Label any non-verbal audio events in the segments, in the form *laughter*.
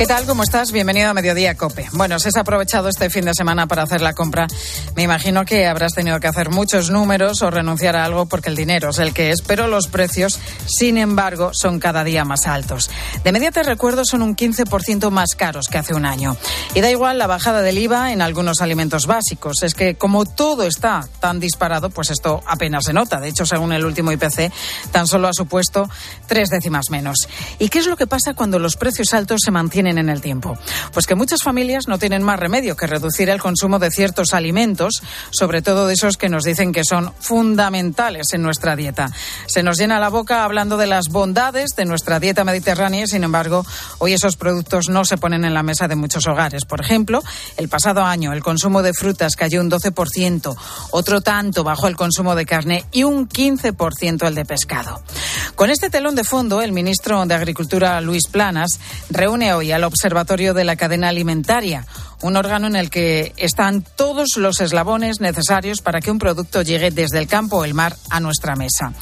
¿Qué tal? ¿Cómo estás? Bienvenido a Mediodía Cope. Bueno, si has aprovechado este fin de semana para hacer la compra, me imagino que habrás tenido que hacer muchos números o renunciar a algo porque el dinero es el que es, pero los precios, sin embargo, son cada día más altos. De media te recuerdo, son un 15% más caros que hace un año. Y da igual la bajada del IVA en algunos alimentos básicos. Es que como todo está tan disparado, pues esto apenas se nota. De hecho, según el último IPC, tan solo ha supuesto tres décimas menos. ¿Y qué es lo que pasa cuando los precios altos se mantienen en el tiempo? Pues que muchas familias no tienen más remedio que reducir el consumo de ciertos alimentos, sobre todo de esos que nos dicen que son fundamentales en nuestra dieta. Se nos llena la boca hablando de las bondades de nuestra dieta mediterránea, sin embargo, hoy esos productos no se ponen en la mesa de muchos hogares. Por ejemplo, el pasado año el consumo de frutas cayó un 12%, otro tanto bajó el consumo de carne y un 15% el de pescado. Con este telón de fondo, el ministro de Agricultura, Luis Planas, reúne hoy al Observatorio de la Cadena Alimentaria, un órgano en el que están todos los eslabones necesarios para que un producto llegue desde el campo o el mar a nuestra mesa.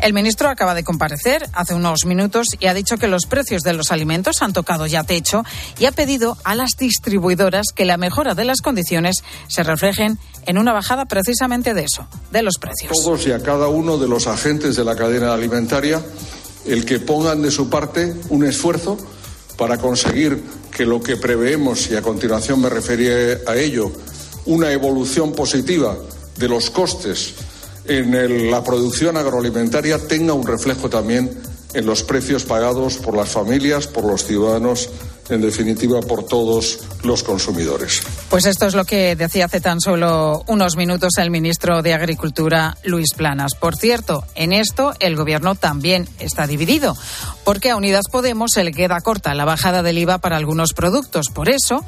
El ministro acaba de comparecer hace unos minutos y ha dicho que los precios de los alimentos han tocado ya techo y ha pedido a las distribuidoras que la mejora de las condiciones se reflejen en una bajada precisamente de eso, de los precios. Todos y a cada uno de los agentes de la cadena alimentaria el que pongan de su parte un esfuerzo para conseguir que lo que preveemos, y a continuación me referiré a ello, una evolución positiva de los costes en la producción agroalimentaria tenga un reflejo también en los precios pagados por las familias, por los ciudadanos en definitiva, por todos los consumidores. Pues esto es lo que decía hace tan solo unos minutos el ministro de Agricultura, Luis Planas. Por cierto, en esto el Gobierno también está dividido, porque a Unidas Podemos se le queda corta la bajada del IVA para algunos productos. Por eso,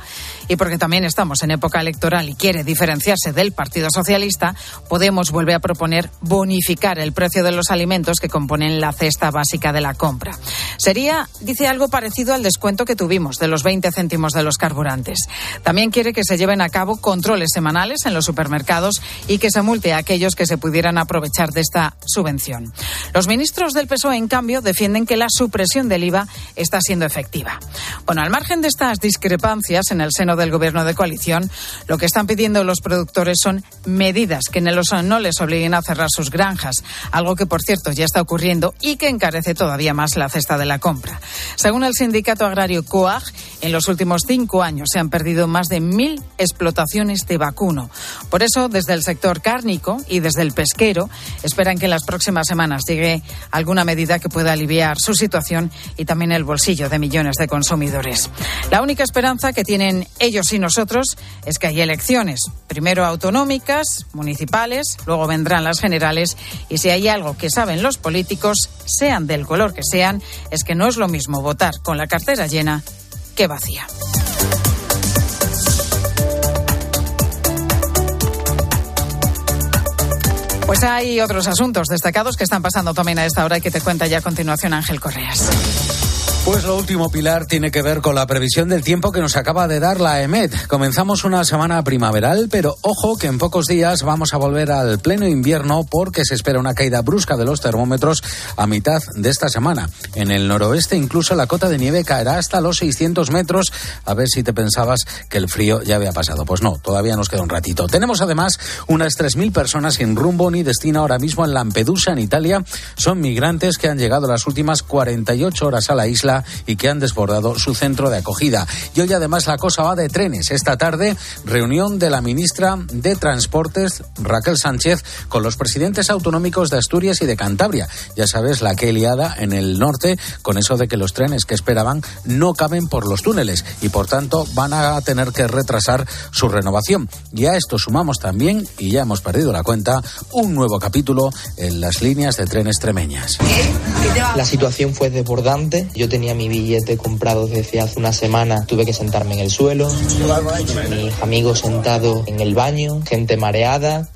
y porque también estamos en época electoral y quiere diferenciarse del Partido Socialista, Podemos vuelve a proponer bonificar el precio de los alimentos que componen la cesta básica de la compra. Sería, dice, algo parecido al descuento que tuvimos de los 20 céntimos de los carburantes. También quiere que se lleven a cabo controles semanales en los supermercados y que se multe a aquellos que se pudieran aprovechar de esta subvención. Los ministros del PSOE, en cambio, defienden que la supresión del IVA está siendo efectiva. Bueno, al margen de estas discrepancias en el seno del gobierno de coalición, lo que están pidiendo los productores son medidas que no les obliguen a cerrar sus granjas, algo que, por cierto, ya está ocurriendo y que encarece todavía más la cesta de la compra. Según el sindicato agrario COA, en los últimos cinco años se han perdido más de mil explotaciones de vacuno. Por eso, desde el sector cárnico y desde el pesquero, esperan que en las próximas semanas llegue alguna medida que pueda aliviar su situación y también el bolsillo de millones de consumidores. La única esperanza que tienen ellos y nosotros es que hay elecciones, primero autonómicas, municipales, luego vendrán las generales y si hay algo que saben los políticos, sean del color que sean, es que no es lo mismo votar con la cartera llena que vacía. Pues hay otros asuntos destacados que están pasando también a esta hora y que te cuenta ya a continuación Ángel Correas. Pues lo último, Pilar, tiene que ver con la previsión del tiempo que nos acaba de dar la EMET. Comenzamos una semana primaveral, pero ojo que en pocos días vamos a volver al pleno invierno porque se espera una caída brusca de los termómetros a mitad de esta semana. En el noroeste incluso la cota de nieve caerá hasta los 600 metros. A ver si te pensabas que el frío ya había pasado. Pues no, todavía nos queda un ratito. Tenemos además unas 3.000 personas sin rumbo ni destino ahora mismo en Lampedusa, en Italia. Son migrantes que han llegado las últimas 48 horas a la isla y que han desbordado su centro de acogida. Y hoy además la cosa va de trenes. Esta tarde, reunión de la ministra de Transportes, Raquel Sánchez, con los presidentes autonómicos de Asturias y de Cantabria. Ya sabes, la que liada en el norte con eso de que los trenes que esperaban no caben por los túneles y por tanto van a tener que retrasar su renovación. Y a esto sumamos también, y ya hemos perdido la cuenta, un nuevo capítulo en las líneas de trenes tremeñas. La situación fue desbordante. Yo tenía mi billete comprado desde hace una semana, tuve que sentarme en el suelo, mis amigos sentados en el baño, gente mareada,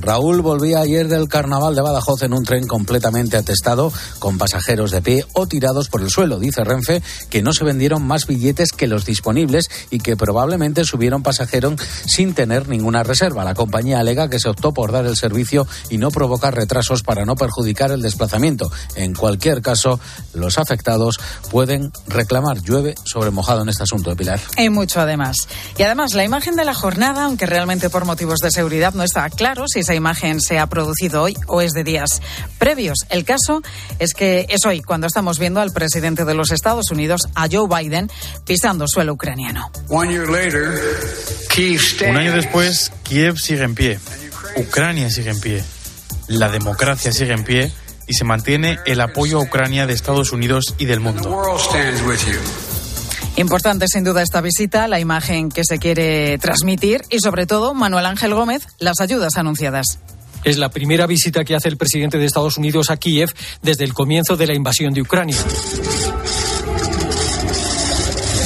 Raúl volvía ayer del carnaval de Badajoz en un tren completamente atestado, con pasajeros de pie o tirados por el suelo. Dice Renfe que no se vendieron más billetes que los disponibles y que probablemente subieron pasajeros sin tener ninguna reserva. La compañía alega que se optó por dar el servicio y no provocar retrasos para no perjudicar el desplazamiento. En cualquier caso, los afectados pueden reclamar. Llueve sobre mojado en este asunto de Pilar. Y mucho además. Y además, la imagen de la jornada, aunque realmente por motivos de seguridad no está claro si esa imagen se ha producido hoy o es de días previos. El caso es que es hoy cuando estamos viendo al presidente de los Estados Unidos, a Joe Biden, pisando suelo ucraniano. Un año después, Kiev sigue en pie, Ucrania sigue en pie, la democracia sigue en pie y se mantiene el apoyo a Ucrania de Estados Unidos y del mundo. Importante sin duda esta visita, la imagen que se quiere transmitir y sobre todo, Manuel Ángel Gómez, las ayudas anunciadas. Es la primera visita que hace el presidente de Estados Unidos a Kiev desde el comienzo de la invasión de Ucrania.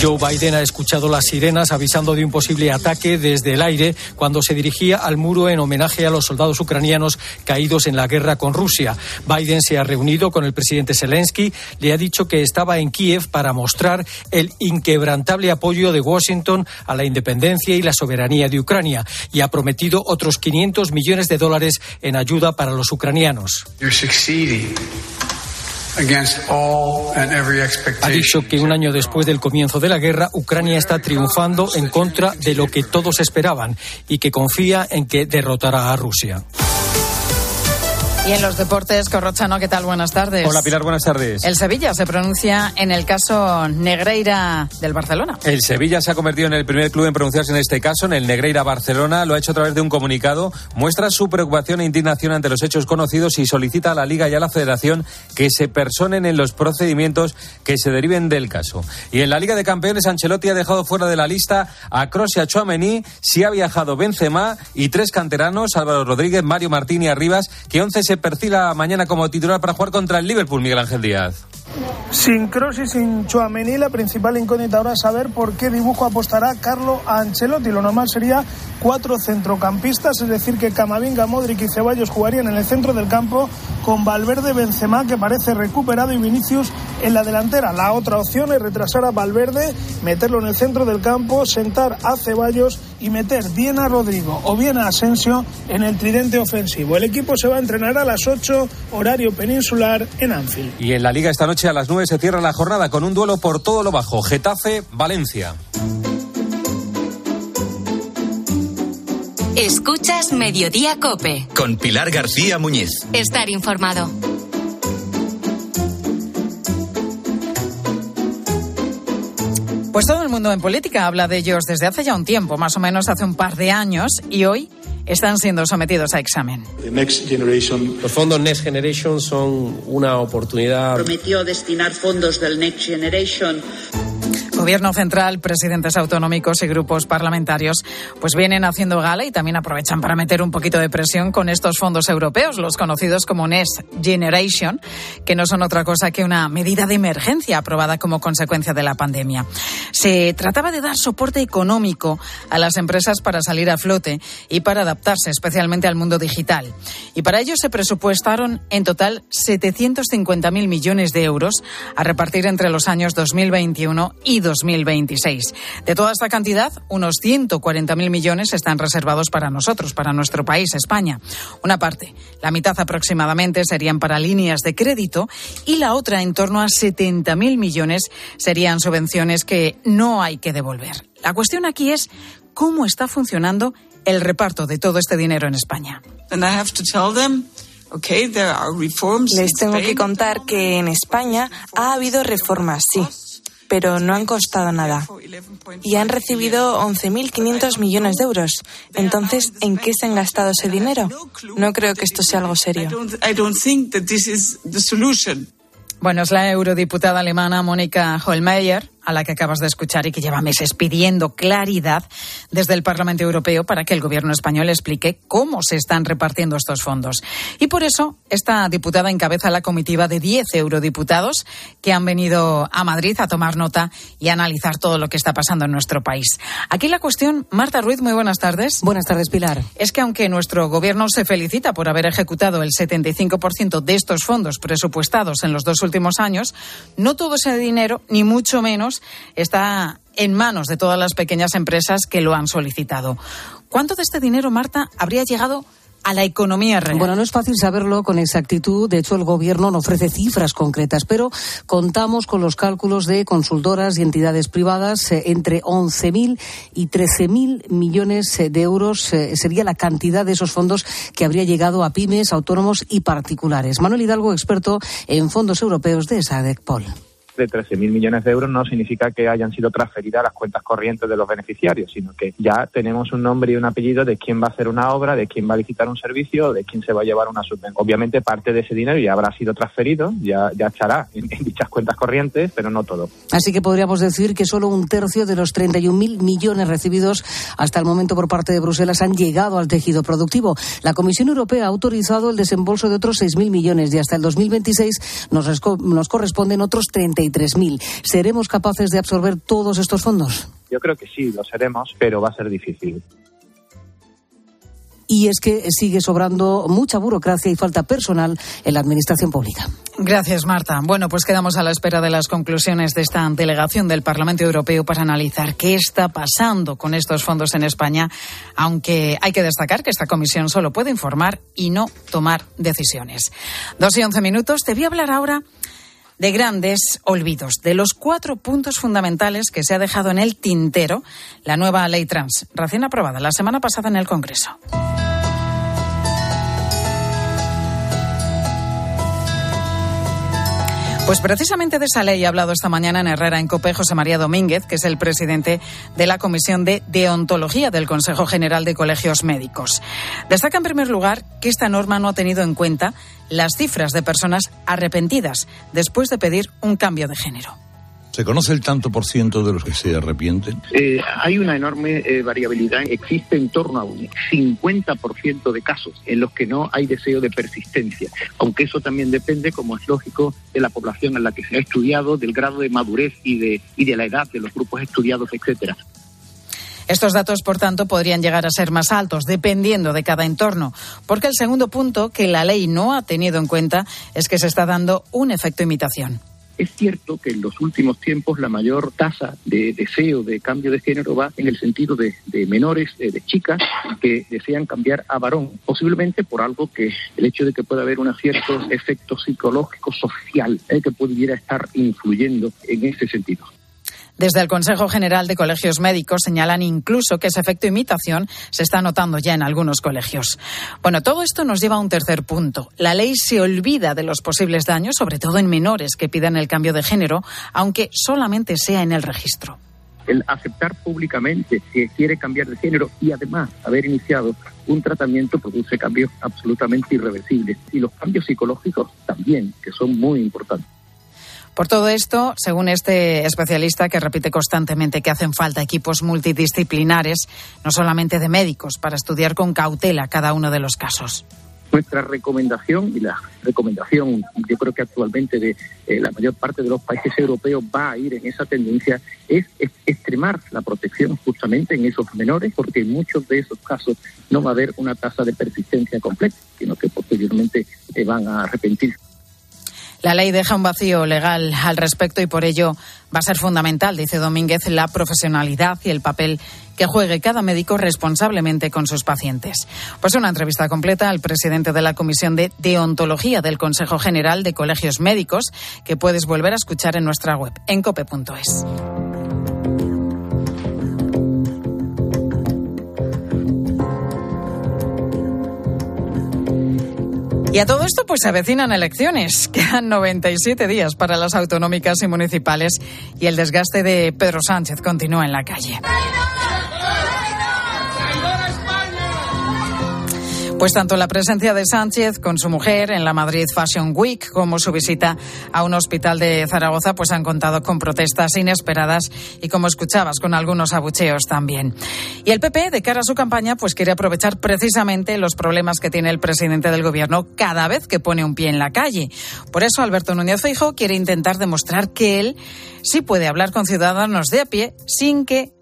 Joe Biden ha escuchado las sirenas avisando de un posible ataque desde el aire cuando se dirigía al muro en homenaje a los soldados ucranianos caídos en la guerra con Rusia. Biden se ha reunido con el presidente Zelensky, le ha dicho que estaba en Kiev para mostrar el inquebrantable apoyo de Washington a la independencia y la soberanía de Ucrania y ha prometido otros 500 millones de dólares en ayuda para los ucranianos. Ha dicho que un año después del comienzo de la guerra, Ucrania está triunfando en contra de lo que todos esperaban y que confía en que derrotará a Rusia. Y en los deportes, Corrochano, ¿qué tal? Buenas tardes. Hola Pilar, buenas tardes. El Sevilla se pronuncia en el caso Negreira del Barcelona. El Sevilla se ha convertido en el primer club en pronunciarse en este caso, en el Negreira Barcelona. Lo ha hecho a través de un comunicado. Muestra su preocupación e indignación ante los hechos conocidos y solicita a la Liga y a la Federación que se personen en los procedimientos que se deriven del caso. Y en la Liga de Campeones, Ancelotti ha dejado fuera de la lista a Kroos y a Chouameni. Si ha viajado Benzema y tres canteranos, Álvaro Rodríguez, Mario Martín y Arribas, que 11 se perfila mañana como titular para jugar contra el Liverpool, Miguel Ángel Díaz. Sin Kroos y sin Chouameni, la principal incógnita ahora es saber por qué dibujo apostará Carlo Ancelotti. Lo normal sería cuatro centrocampistas, es decir, que Camavinga, Modric y Ceballos jugarían en el centro del campo con Valverde, Benzema, que parece recuperado, y Vinicius en la delantera. La otra opción es retrasar a Valverde, meterlo en el centro del campo, sentar a Ceballos y meter bien a Rodrigo o bien a Asensio en el tridente ofensivo. El equipo se va a entrenar a las 8, horario peninsular en Anfield. Y en la Liga esta noche a las 9 se cierra la jornada con un duelo por todo lo bajo. Getafe-Valencia. Escuchas Mediodía Cope. Con Pilar García Muñiz. Estar informado. Pues todo el mundo en política habla de ellos desde hace ya un tiempo, más o menos hace un par de años, y hoy están siendo sometidos a examen. Los fondos Next Generation son una oportunidad. Prometió destinar fondos del Next Generation Gobierno central, presidentes autonómicos y grupos parlamentarios pues vienen haciendo gala y también aprovechan para meter un poquito de presión con estos fondos europeos, los conocidos como Next Generation, que no son otra cosa que una medida de emergencia aprobada como consecuencia de la pandemia. Se trataba de dar soporte económico a las empresas para salir a flote y para adaptarse especialmente al mundo digital. Y para ello se presupuestaron en total 750.000 millones de euros a repartir entre los años 2021 y 2026. De toda esta cantidad, unos 140.000 millones están reservados para nosotros, para nuestro país, España. Una parte, la mitad aproximadamente, serían para líneas de crédito y la otra, en torno a 70.000 millones, serían subvenciones que no hay que devolver. La cuestión aquí es cómo está funcionando el reparto de todo este dinero en España. Les tengo que contar que en España ha habido reformas, sí pero no han costado nada. Y han recibido 11.500 millones de euros. Entonces, ¿en qué se han gastado ese dinero? No creo que esto sea algo serio. Bueno, es la eurodiputada alemana Mónica Holmeyer a la que acabas de escuchar y que lleva meses pidiendo claridad desde el Parlamento Europeo para que el gobierno español explique cómo se están repartiendo estos fondos. Y por eso esta diputada encabeza la comitiva de 10 eurodiputados que han venido a Madrid a tomar nota y a analizar todo lo que está pasando en nuestro país. Aquí la cuestión, Marta Ruiz, muy buenas tardes. Buenas tardes, Pilar. Es que aunque nuestro gobierno se felicita por haber ejecutado el 75% de estos fondos presupuestados en los dos últimos años, no todo ese dinero, ni mucho menos, está en manos de todas las pequeñas empresas que lo han solicitado. ¿Cuánto de este dinero, Marta, habría llegado a la economía real. Bueno, no es fácil saberlo con exactitud. De hecho, el Gobierno no ofrece cifras concretas, pero contamos con los cálculos de consultoras y entidades privadas. Eh, entre 11.000 y 13.000 millones eh, de euros eh, sería la cantidad de esos fondos que habría llegado a pymes, autónomos y particulares. Manuel Hidalgo, experto en fondos europeos de SADECPOL de 13.000 millones de euros no significa que hayan sido transferidas a las cuentas corrientes de los beneficiarios, sino que ya tenemos un nombre y un apellido de quién va a hacer una obra, de quién va a licitar un servicio, de quién se va a llevar una subvención. Obviamente parte de ese dinero ya habrá sido transferido, ya, ya estará en, dichas cuentas corrientes, pero no todo. Así que podríamos decir que solo un tercio de los 31.000 millones recibidos hasta el momento por parte de Bruselas han llegado al tejido productivo. La Comisión Europea ha autorizado el desembolso de otros 6.000 millones y hasta el 2026 nos, nos corresponden otros 30 mil. ¿Seremos capaces de absorber todos estos fondos? Yo creo que sí, lo seremos, pero va a ser difícil y es que sigue sobrando mucha burocracia y falta personal en la administración pública. Gracias, Marta. Bueno, pues quedamos a la espera de las conclusiones de esta delegación del Parlamento Europeo para analizar qué está pasando con estos fondos en España, aunque hay que destacar que esta comisión solo puede informar y no tomar decisiones. Dos y once minutos. Te voy a hablar ahora de grandes olvidos, de los cuatro puntos fundamentales que se ha dejado en el tintero la nueva ley trans, recién aprobada la semana pasada en el Congreso. Pues precisamente de esa ley ha hablado esta mañana en Herrera en Cope José María Domínguez, que es el presidente de la Comisión de Deontología del Consejo General de Colegios Médicos. Destaca en primer lugar que esta norma no ha tenido en cuenta las cifras de personas arrepentidas después de pedir un cambio de género. ¿Se conoce el tanto por ciento de los que se arrepienten? Eh, hay una enorme eh, variabilidad. Existe en torno a un 50% de casos en los que no hay deseo de persistencia, aunque eso también depende, como es lógico, de la población en la que se ha estudiado, del grado de madurez y de, y de la edad de los grupos estudiados, etcétera. Estos datos, por tanto, podrían llegar a ser más altos, dependiendo de cada entorno, porque el segundo punto que la ley no ha tenido en cuenta es que se está dando un efecto imitación. Es cierto que en los últimos tiempos la mayor tasa de deseo de cambio de género va en el sentido de, menores, eh, de, chicas que desean cambiar a varón, posiblemente por algo que el hecho de que pueda haber un cierto efecto psicológico social eh, que pudiera estar influyendo en ese sentido. Desde el Consejo General de Colegios Médicos señalan incluso que ese efecto imitación se está notando ya en algunos colegios. Bueno, todo esto nos lleva a un tercer punto. La ley se olvida de los posibles daños, sobre todo en menores que pidan el cambio de género, aunque solamente sea en el registro el aceptar públicamente que quiere cambiar de género y además haber iniciado un tratamiento produce cambios absolutamente irreversibles. Y los cambios psicológicos también, que son muy importantes. Por todo esto, según este especialista que repite constantemente que hacen falta equipos multidisciplinares, no solamente de médicos, para estudiar con cautela cada uno de los casos. Nuestra recomendación y la recomendación, yo creo que actualmente de eh, la mayor parte de los países europeos va a ir en esa tendencia, es, extremar la protección justamente en esos menores, porque en muchos de esos casos no va a haber una tasa de persistencia completa, sino que posteriormente eh, van a arrepentirse. La ley deja un vacío legal al respecto y por ello va a ser fundamental, dice Domínguez, la profesionalidad y el papel que juegue cada médico responsablemente con sus pacientes. Pues una entrevista completa al presidente de la Comisión de Deontología del Consejo General de Colegios Médicos que puedes volver a escuchar en nuestra web en cope.es. Y a todo esto, pues se avecinan elecciones. *laughs* Quedan 97 días para las autonómicas y municipales y el desgaste de Pedro Sánchez continúa en la calle. Pues tanto la presencia de Sánchez con su mujer en la Madrid Fashion Week como su visita a un hospital de Zaragoza pues han contado con protestas inesperadas y como escuchabas con algunos abucheos también. Y el PP de cara a su campaña pues quiere aprovechar precisamente los problemas que tiene el presidente del gobierno cada vez que pone un pie en la calle. Por eso Alberto Núñez Feijóo quiere intentar demostrar que él sí puede hablar con ciudadanos de a pie sin que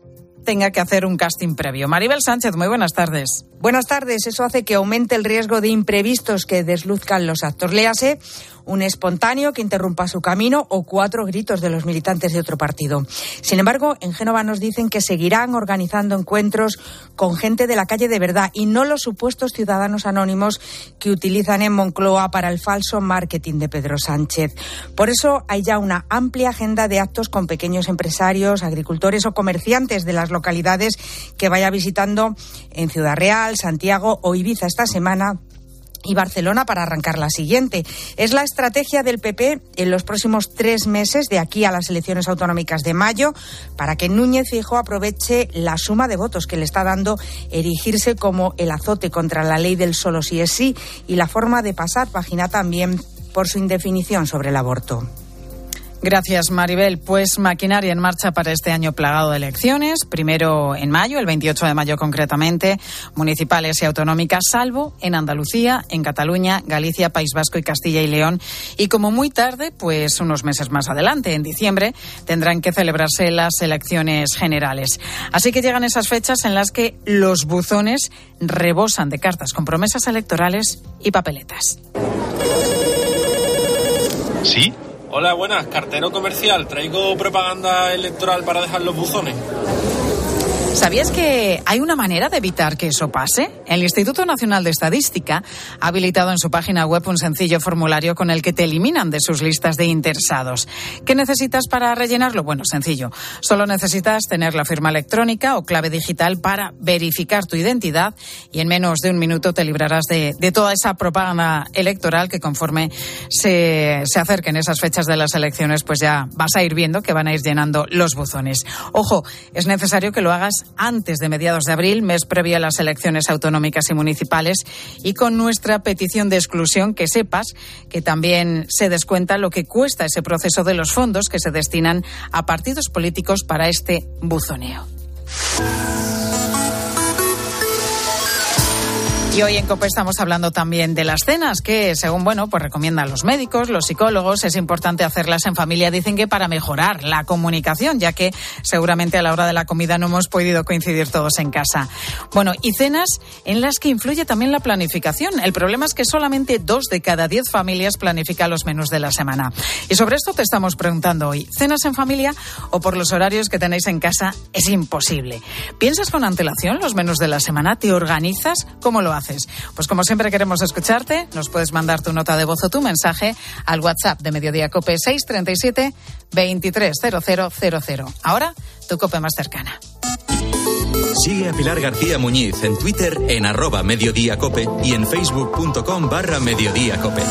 tenga que hacer un casting previo. Maribel Sánchez, muy buenas tardes. Buenas tardes. Eso hace que aumente el riesgo de imprevistos que desluzcan los actos. Léase un espontáneo que interrumpa su camino o cuatro gritos de los militantes de otro partido. Sin embargo, en Génova nos dicen que seguirán organizando encuentros con gente de la calle de verdad y no los supuestos ciudadanos anónimos que utilizan en Moncloa para el falso marketing de Pedro Sánchez. Por eso hay ya una amplia agenda de actos con pequeños empresarios, agricultores o comerciantes de las localidades que vaya visitando en Ciudad Real, Santiago o Ibiza esta semana y Barcelona para arrancar la siguiente. Es la estrategia del PP en los próximos tres meses, de aquí a las elecciones autonómicas de mayo, para que Núñez Fijo aproveche la suma de votos que le está dando erigirse como el azote contra la ley del solo sí es sí y la forma de pasar página también por su indefinición sobre el aborto. Gracias, Maribel. Pues maquinaria en marcha para este año plagado de elecciones. Primero en mayo, el 28 de mayo concretamente, municipales y autonómicas, salvo en Andalucía, en Cataluña, Galicia, País Vasco y Castilla y León. Y como muy tarde, pues unos meses más adelante, en diciembre, tendrán que celebrarse las elecciones generales. Así que llegan esas fechas en las que los buzones rebosan de cartas con promesas electorales y papeletas. ¿Sí? Hola, buenas, cartero comercial. Traigo propaganda electoral para dejar los buzones. ¿Sabías que hay una manera de evitar que eso pase? El Instituto Nacional de Estadística ha habilitado en su página web un sencillo formulario con el que te eliminan de sus listas de interesados. ¿Qué necesitas para rellenarlo? Bueno, sencillo. Solo necesitas tener la firma electrónica o clave digital para verificar tu identidad y en menos de un minuto te librarás de, toda esa propaganda electoral que conforme se, se acerquen esas fechas de las elecciones, pues ya vas a ir viendo que van a ir llenando los buzones. Ojo, es necesario que lo hagas antes de mediados de abril, mes previo a las elecciones autonómicas y municipales, y con nuestra petición de exclusión que sepas que también se descuenta lo que cuesta ese proceso de los fondos que se destinan a partidos políticos para este buzoneo. Y hoy en COPE estamos hablando también de las cenas, que según, bueno, pues recomiendan los médicos, los psicólogos, es importante hacerlas en familia. Dicen que para mejorar la comunicación, ya que seguramente a la hora de la comida no hemos podido coincidir todos en casa. Bueno, y cenas en las que influye también la planificación. El problema es que solamente dos de cada diez familias planifican los menús de la semana. Y sobre esto te estamos preguntando hoy, ¿cenas en familia o por los horarios que tenéis en casa es imposible? ¿Piensas con antelación los menús de la semana? ¿Te organizas? ¿Cómo lo haces? Pues como siempre queremos escucharte, nos puedes mandar tu nota de voz o tu mensaje al WhatsApp de Mediodía Cope 637 230000. Ahora, tu cope más cercana. Sigue a Pilar García Muñiz en Twitter en arroba mediodíacope y en facebook.com barra mediodíacope.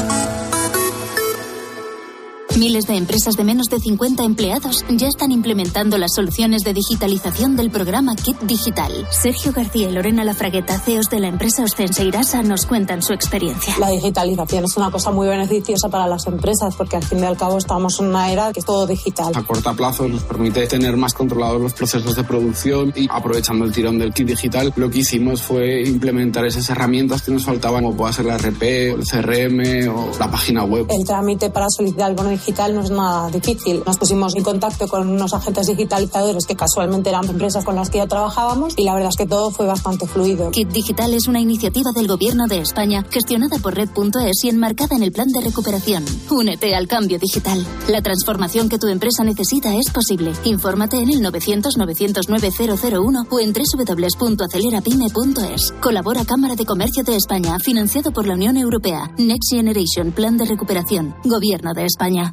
Miles de empresas de menos de 50 empleados ya están implementando las soluciones de digitalización del programa Kit Digital. Sergio García y Lorena Lafragueta, CEOs de la empresa Ostense Irasa, nos cuentan su experiencia. La digitalización es una cosa muy beneficiosa para las empresas porque al fin y al cabo estamos en una era que es todo digital. A corto plazo nos permite tener más controlados los procesos de producción y aprovechando el tirón del Kit Digital, lo que hicimos fue implementar esas herramientas que nos faltaban, como pueda ser la RP, el CRM o la página web. El trámite para solicitar el bono digital no es nada difícil. Nos pusimos en contacto con unos agentes digitalizadores que casualmente eran empresas con las que ya trabajábamos y la verdad es que todo fue bastante fluido. Kit Digital es una iniciativa del Gobierno de España gestionada por Red.es y enmarcada en el plan de recuperación. Únete al cambio digital. La transformación que tu empresa necesita es posible. Infórmate en el 900-909-001 o en www.acelerapyme.es. Colabora Cámara de Comercio de España, financiado por la Unión Europea. Next Generation, Plan de Recuperación. Gobierno de España.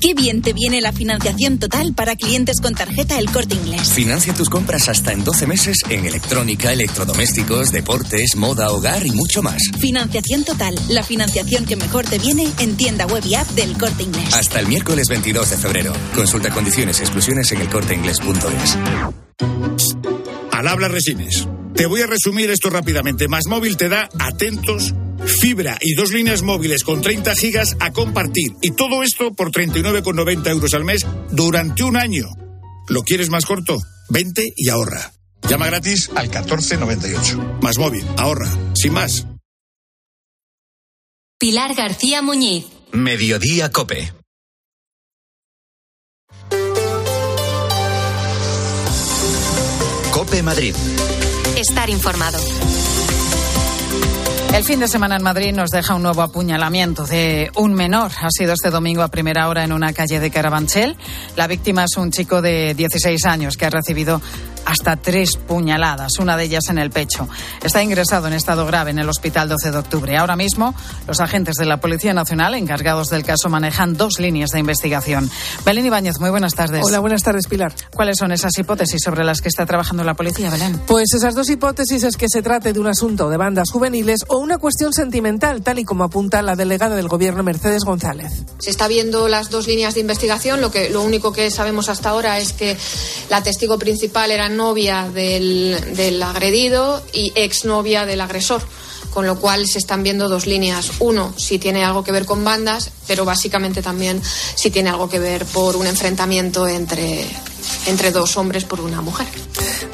Qué bien te viene la financiación total para clientes con tarjeta El Corte Inglés. Financia tus compras hasta en 12 meses en electrónica, electrodomésticos, deportes, moda, hogar y mucho más. Financiación total, la financiación que mejor te viene en tienda web y app del Corte Inglés. Hasta el miércoles 22 de febrero. Consulta condiciones y exclusiones en elcorteinglés.es. Al habla Resines. Te voy a resumir esto rápidamente. Más móvil te da atentos fibra y dos líneas móviles con 30 gigas a compartir. Y todo esto por 39,90 euros al mes durante un año. ¿Lo quieres más corto? Vente y ahorra. Llama gratis al 1498. Más móvil, ahorra. Sin más. Pilar García Muñiz. Mediodía Cope. Cope Madrid. Estar informado. El fin de semana en Madrid nos deja un nuevo apuñalamiento de un menor. Ha sido este domingo a primera hora en una calle de Carabanchel. La víctima es un chico de 16 años que ha recibido hasta tres puñaladas, una de ellas en el pecho. Está ingresado en estado grave en el hospital 12 de octubre. Ahora mismo, los agentes de la Policía Nacional encargados del caso manejan dos líneas de investigación. Belén Ibáñez, muy buenas tardes. Hola, buenas tardes, Pilar. ¿Cuáles son esas hipótesis sobre las que está trabajando la policía, Belén? Pues esas dos hipótesis es que se trate de un asunto de bandas juveniles o una cuestión sentimental, tal y como apunta la delegada del Gobierno, Mercedes González. Se está viendo las dos líneas de investigación. Lo, que, lo único que sabemos hasta ahora es que la testigo principal era novia del, del agredido y exnovia del agresor con lo cual se están viendo dos líneas. Uno, si tiene algo que ver con bandas, pero básicamente también si tiene algo que ver por un enfrentamiento entre, entre dos hombres por una mujer.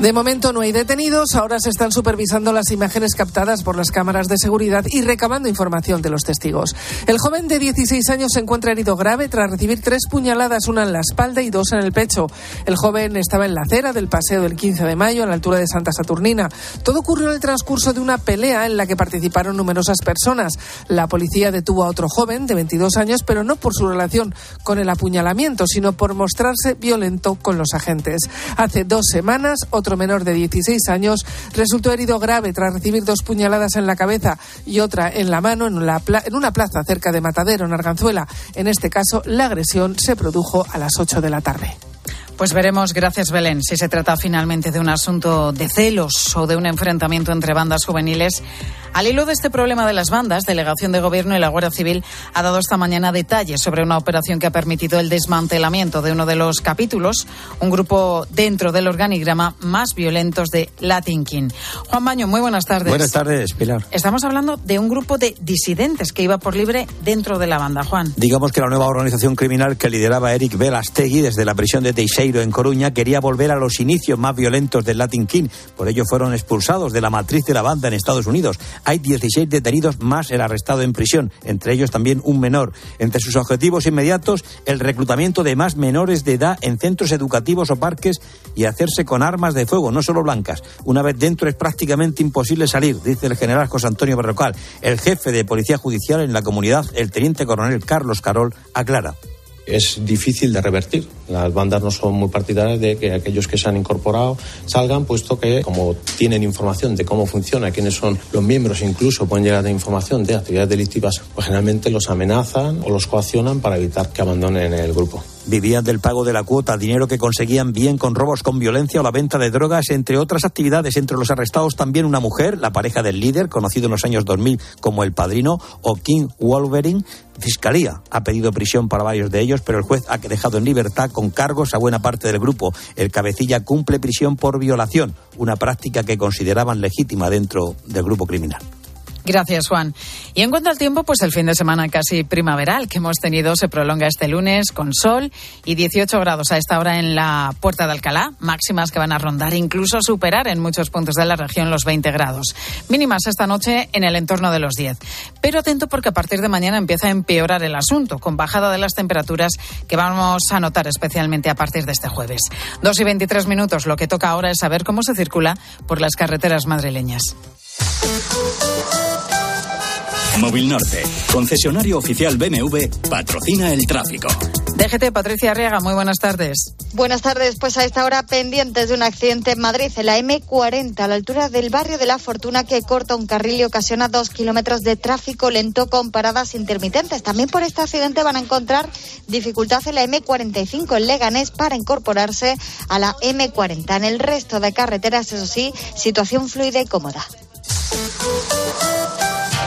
De momento no hay detenidos, ahora se están supervisando las imágenes captadas por las cámaras de seguridad y recabando información de los testigos. El joven de 16 años se encuentra herido grave tras recibir tres puñaladas, una en la espalda y dos en el pecho. El joven estaba en la acera del paseo del 15 de mayo a la altura de Santa Saturnina. Todo ocurrió en el transcurso de una pelea en la que participaron numerosas personas. La policía detuvo a otro joven de 22 años, pero no por su relación con el apuñalamiento, sino por mostrarse violento con los agentes. Hace dos semanas, otro menor de 16 años resultó herido grave tras recibir dos puñaladas en la cabeza y otra en la mano en, la en una plaza cerca de Matadero, en Arganzuela. En este caso, la agresión se produjo a las 8 de la tarde. Pues veremos, gracias Belén, si se trata finalmente de un asunto de celos o de un enfrentamiento entre bandas juveniles. Al hilo de este problema de las bandas, Delegación de Gobierno y la Guardia Civil ha dado esta mañana detalles sobre una operación que ha permitido el desmantelamiento de uno de los capítulos, un grupo dentro del organigrama más violentos de Latin King. Juan Baño, muy buenas tardes. Buenas tardes, Pilar. Estamos hablando de un grupo de disidentes que iba por libre dentro de la banda, Juan. Digamos que la nueva organización criminal que lideraba Eric Velastegui desde la prisión de Teixeira en Coruña quería volver a los inicios más violentos del Latin King. Por ello fueron expulsados de la matriz de la banda en Estados Unidos. Hay 16 detenidos más el arrestado en prisión, entre ellos también un menor. Entre sus objetivos inmediatos, el reclutamiento de más menores de edad en centros educativos o parques y hacerse con armas de fuego, no solo blancas. Una vez dentro es prácticamente imposible salir, dice el general José Antonio Berrocal. El jefe de Policía Judicial en la comunidad, el teniente coronel Carlos Carol, aclara es difícil de revertir. Las bandas no son muy partidarias de que aquellos que se han incorporado salgan, puesto que como tienen información de cómo funciona, quiénes son los miembros, incluso pueden llegar a información de actividades delictivas, pues generalmente los amenazan o los coaccionan para evitar que abandonen el grupo. Vivían del pago de la cuota, dinero que conseguían bien con robos con violencia o la venta de drogas, entre otras actividades. Entre los arrestados también una mujer, la pareja del líder, conocido en los años 2000 como el padrino, o King Wolverine. Fiscalía ha pedido prisión para varios de ellos, pero el juez ha dejado en libertad con cargos a buena parte del grupo. El cabecilla cumple prisión por violación, una práctica que consideraban legítima dentro del grupo criminal. Gracias, Juan. Y en cuanto al tiempo, pues el fin de semana casi primaveral que hemos tenido se prolonga este lunes con sol y 18 grados a esta hora en la Puerta de Alcalá, máximas que van a rondar, incluso superar en muchos puntos de la región los 20 grados. Mínimas esta noche en el entorno de los 10. Pero atento porque a partir de mañana empieza a empeorar el asunto, con bajada de las temperaturas que vamos a notar especialmente a partir de este jueves. Dos y 23 minutos. Lo que toca ahora es saber cómo se circula por las carreteras madrileñas. Móvil Norte, concesionario oficial BMW, patrocina el tráfico. DGT, Patricia Arriaga, muy buenas tardes. Buenas tardes, pues a esta hora pendientes de un accidente en Madrid, en la M40, a la altura del barrio de la Fortuna, que corta un carril y ocasiona dos kilómetros de tráfico lento con paradas intermitentes. También por este accidente van a encontrar dificultad en la M45 en Leganés para incorporarse a la M40. En el resto de carreteras, eso sí, situación fluida y cómoda.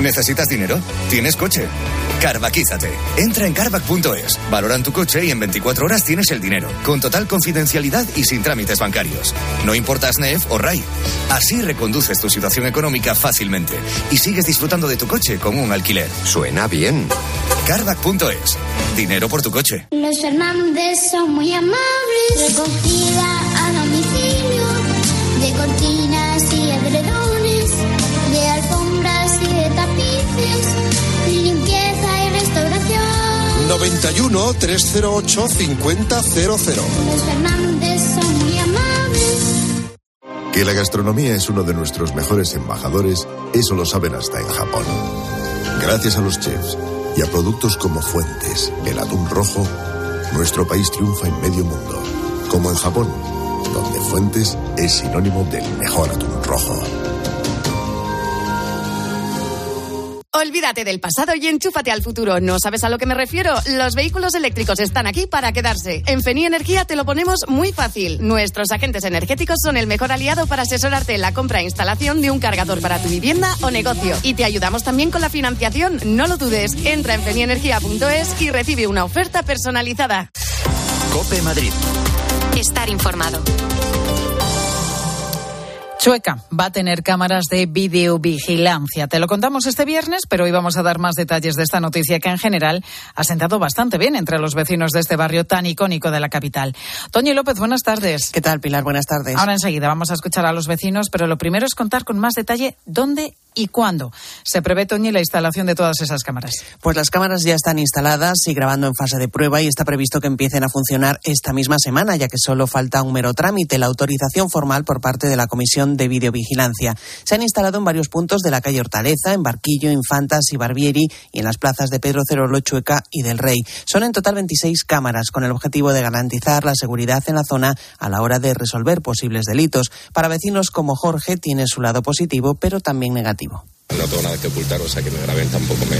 ¿Necesitas dinero? ¿Tienes coche? Carvaquízate. Entra en carvac.es, valoran tu coche y en 24 horas tienes el dinero, con total confidencialidad y sin trámites bancarios. No importa SNEF o RAI. Así reconduces tu situación económica fácilmente y sigues disfrutando de tu coche con un alquiler. Suena bien. Carvac.es. Dinero por tu coche. Los Fernández son muy amables. Recogida 91 308 5000. Los Fernández son muy amables. Que la gastronomía es uno de nuestros mejores embajadores, eso lo saben hasta en Japón. Gracias a los chefs y a productos como Fuentes, el atún rojo, nuestro país triunfa en medio mundo. Como en Japón, donde Fuentes es sinónimo del mejor atún rojo. Olvídate del pasado y enchúfate al futuro. ¿No sabes a lo que me refiero? Los vehículos eléctricos están aquí para quedarse. En Feni Energía te lo ponemos muy fácil. Nuestros agentes energéticos son el mejor aliado para asesorarte en la compra e instalación de un cargador para tu vivienda o negocio. Y te ayudamos también con la financiación. No lo dudes. Entra en fenienergia.es y recibe una oferta personalizada. Cope Madrid. Estar informado. Chueca va a tener cámaras de videovigilancia. Te lo contamos este viernes, pero hoy vamos a dar más detalles de esta noticia que en general ha sentado bastante bien entre los vecinos de este barrio tan icónico de la capital. Toño López, buenas tardes. ¿Qué tal, Pilar? Buenas tardes. Ahora enseguida vamos a escuchar a los vecinos, pero lo primero es contar con más detalle dónde y cuándo se prevé, Toño, la instalación de todas esas cámaras. Pues las cámaras ya están instaladas y grabando en fase de prueba y está previsto que empiecen a funcionar esta misma semana, ya que solo falta un mero trámite, la autorización formal por parte de la Comisión de Videovigilancia. Se han instalado en varios puntos de la calle Hortaleza, en Barquillo, Infantas y Barbieri y en las plazas de Pedro Cerolo, Chueca y del Rey. Son en total 26 cámaras con el objetivo de garantizar la seguridad en la zona a la hora de resolver posibles delitos. Para vecinos como Jorge tiene su lado positivo, pero también negativo. No tengo nada que ocultar, o sea que me graben tampoco me,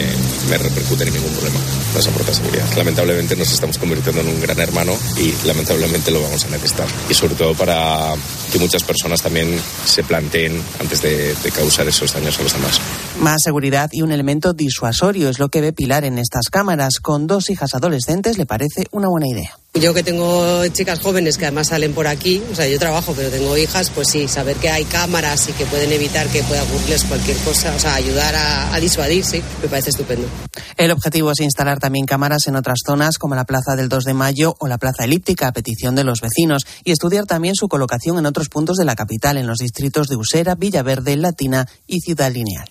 me repercute en ningún problema. Nos aporta seguridad. Lamentablemente nos estamos convirtiendo en un gran hermano y lamentablemente lo vamos a necesitar. Y sobre todo para que muchas personas también se planteen antes de causar esos daños a los demás. Más seguridad y un elemento disuasorio es lo que ve Pilar en estas cámaras. Con dos hijas adolescentes le parece una buena idea. Yo que tengo chicas jóvenes que además salen por aquí, o sea, yo trabajo pero tengo hijas, pues sí, saber que hay cámaras y que pueden evitar que pueda ocurrirles cualquier cosa, o sea, ayudar a, a disuadir, sí, me parece estupendo. El objetivo es instalar también cámaras en otras zonas como la Plaza del 2 de Mayo o la Plaza Elíptica a petición de los vecinos y estudiar también su colocación en otros puntos de la capital, en los distritos de Usera, Villaverde, Latina y Ciudad Lineal.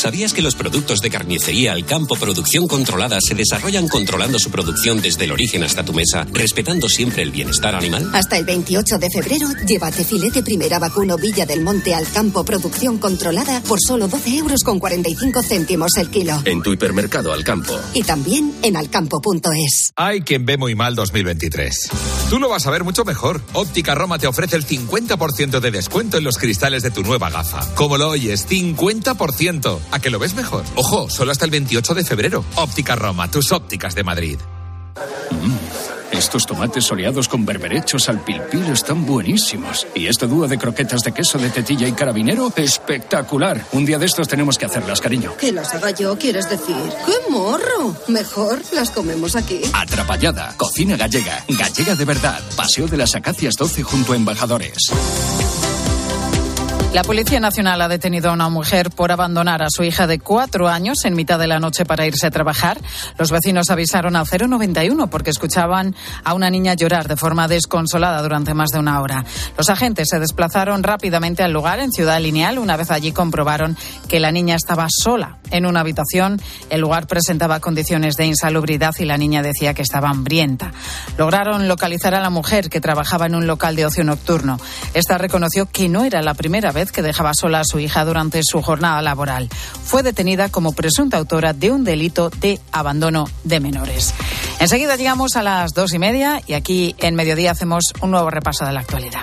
¿Sabías que los productos de carnicería al campo producción controlada se desarrollan controlando su producción desde el origen hasta tu mesa, respetando siempre el bienestar animal? Hasta el 28 de febrero, llévate filete primera vacuno Villa del Monte al campo producción controlada por solo 12 euros con 45 céntimos el kilo. En tu hipermercado al campo. Y también en alcampo.es. Hay quien ve muy mal 2023. Tú lo vas a ver mucho mejor. Óptica Roma te ofrece el 50% de descuento en los cristales de tu nueva gafa. Como lo oyes, 50%. ¿A que lo ves mejor? Ojo, solo hasta el 28 de febrero. Óptica Roma, tus ópticas de Madrid. Estos tomates soleados con berberechos al pilpil están buenísimos. Y este dúo de croquetas de queso de tetilla y carabinero, espectacular. Un día de estos tenemos que hacerlas, cariño. Que las haga yo, quieres decir. ¡Qué morro! Mejor las comemos aquí. Atrapallada, cocina gallega, gallega de verdad. Paseo de las Acacias 12 junto a Embajadores. La Policía Nacional ha detenido a una mujer por abandonar a su hija de cuatro años en mitad de la noche para irse a trabajar. Los vecinos avisaron al 091 porque escuchaban a una niña llorar de forma desconsolada durante más de una hora. Los agentes se desplazaron rápidamente al lugar en Ciudad Lineal. Una vez allí comprobaron que la niña estaba sola en una habitación. El lugar presentaba condiciones de insalubridad y la niña decía que estaba hambrienta. Lograron localizar a la mujer que trabajaba en un local de ocio nocturno. Esta reconoció que no era la primera vez que dejaba sola a su hija durante su jornada laboral. Fue detenida como presunta autora de un delito de abandono de menores. Enseguida llegamos a las dos y media y aquí en Mediodía hacemos un nuevo repaso de la actualidad.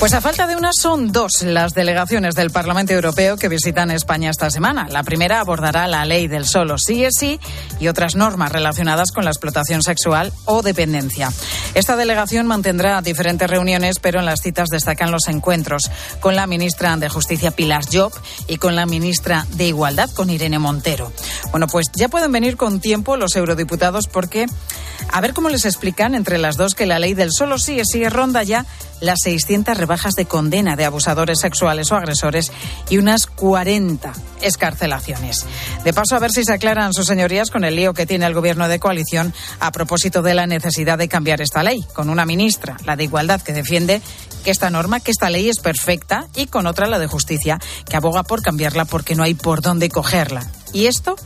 Pues a falta de una son dos las delegaciones del Parlamento Europeo que visitan España esta semana. La primera abordará la ley del solo sí es sí y otras normas relacionadas con la explotación sexual o dependencia. Esta delegación mantendrá diferentes reuniones, pero en las citas destacan los encuentros con la ministra de Justicia Pilar Job y con la ministra de Igualdad con Irene Montero. Bueno, pues ya pueden venir con tiempo los eurodiputados porque a ver cómo les explican entre las dos que la ley del solo sí es sí ronda ya las 600 rebajas de condena de abusadores sexuales o agresores y unas 40 escarcelaciones. De paso, a ver si se aclaran sus señorías con el lío que tiene el gobierno de coalición a propósito de la necesidad de cambiar esta ley, con una ministra, la de Igualdad, que defiende que esta norma, que esta ley es perfecta, y con otra, la de Justicia, que aboga por cambiarla porque no hay por dónde cogerla. Y esto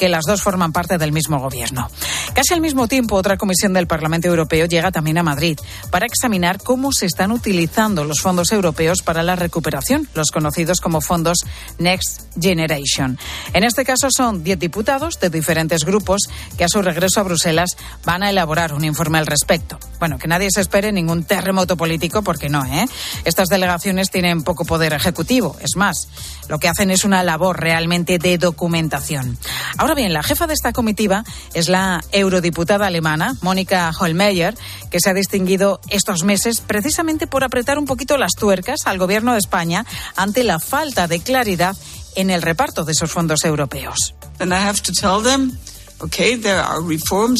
que las dos forman parte del mismo gobierno. Casi al mismo tiempo, otra comisión del Parlamento Europeo llega también a Madrid para examinar cómo se están utilizando los fondos europeos para la recuperación, los conocidos como fondos Next Generation. En este caso son 10 diputados de diferentes grupos que a su regreso a Bruselas van a elaborar un informe al respecto. Bueno, que nadie se espere ningún terremoto político porque no, ¿eh? Estas delegaciones tienen poco poder ejecutivo. Es más, lo que hacen es una labor realmente de documentación. Ahora bien, la jefa de esta comitiva es la eurodiputada alemana, Mónica Holmeyer, que se ha distinguido estos meses precisamente por apretar un poquito las tuercas al gobierno de España ante la falta de claridad en el reparto de esos fondos europeos.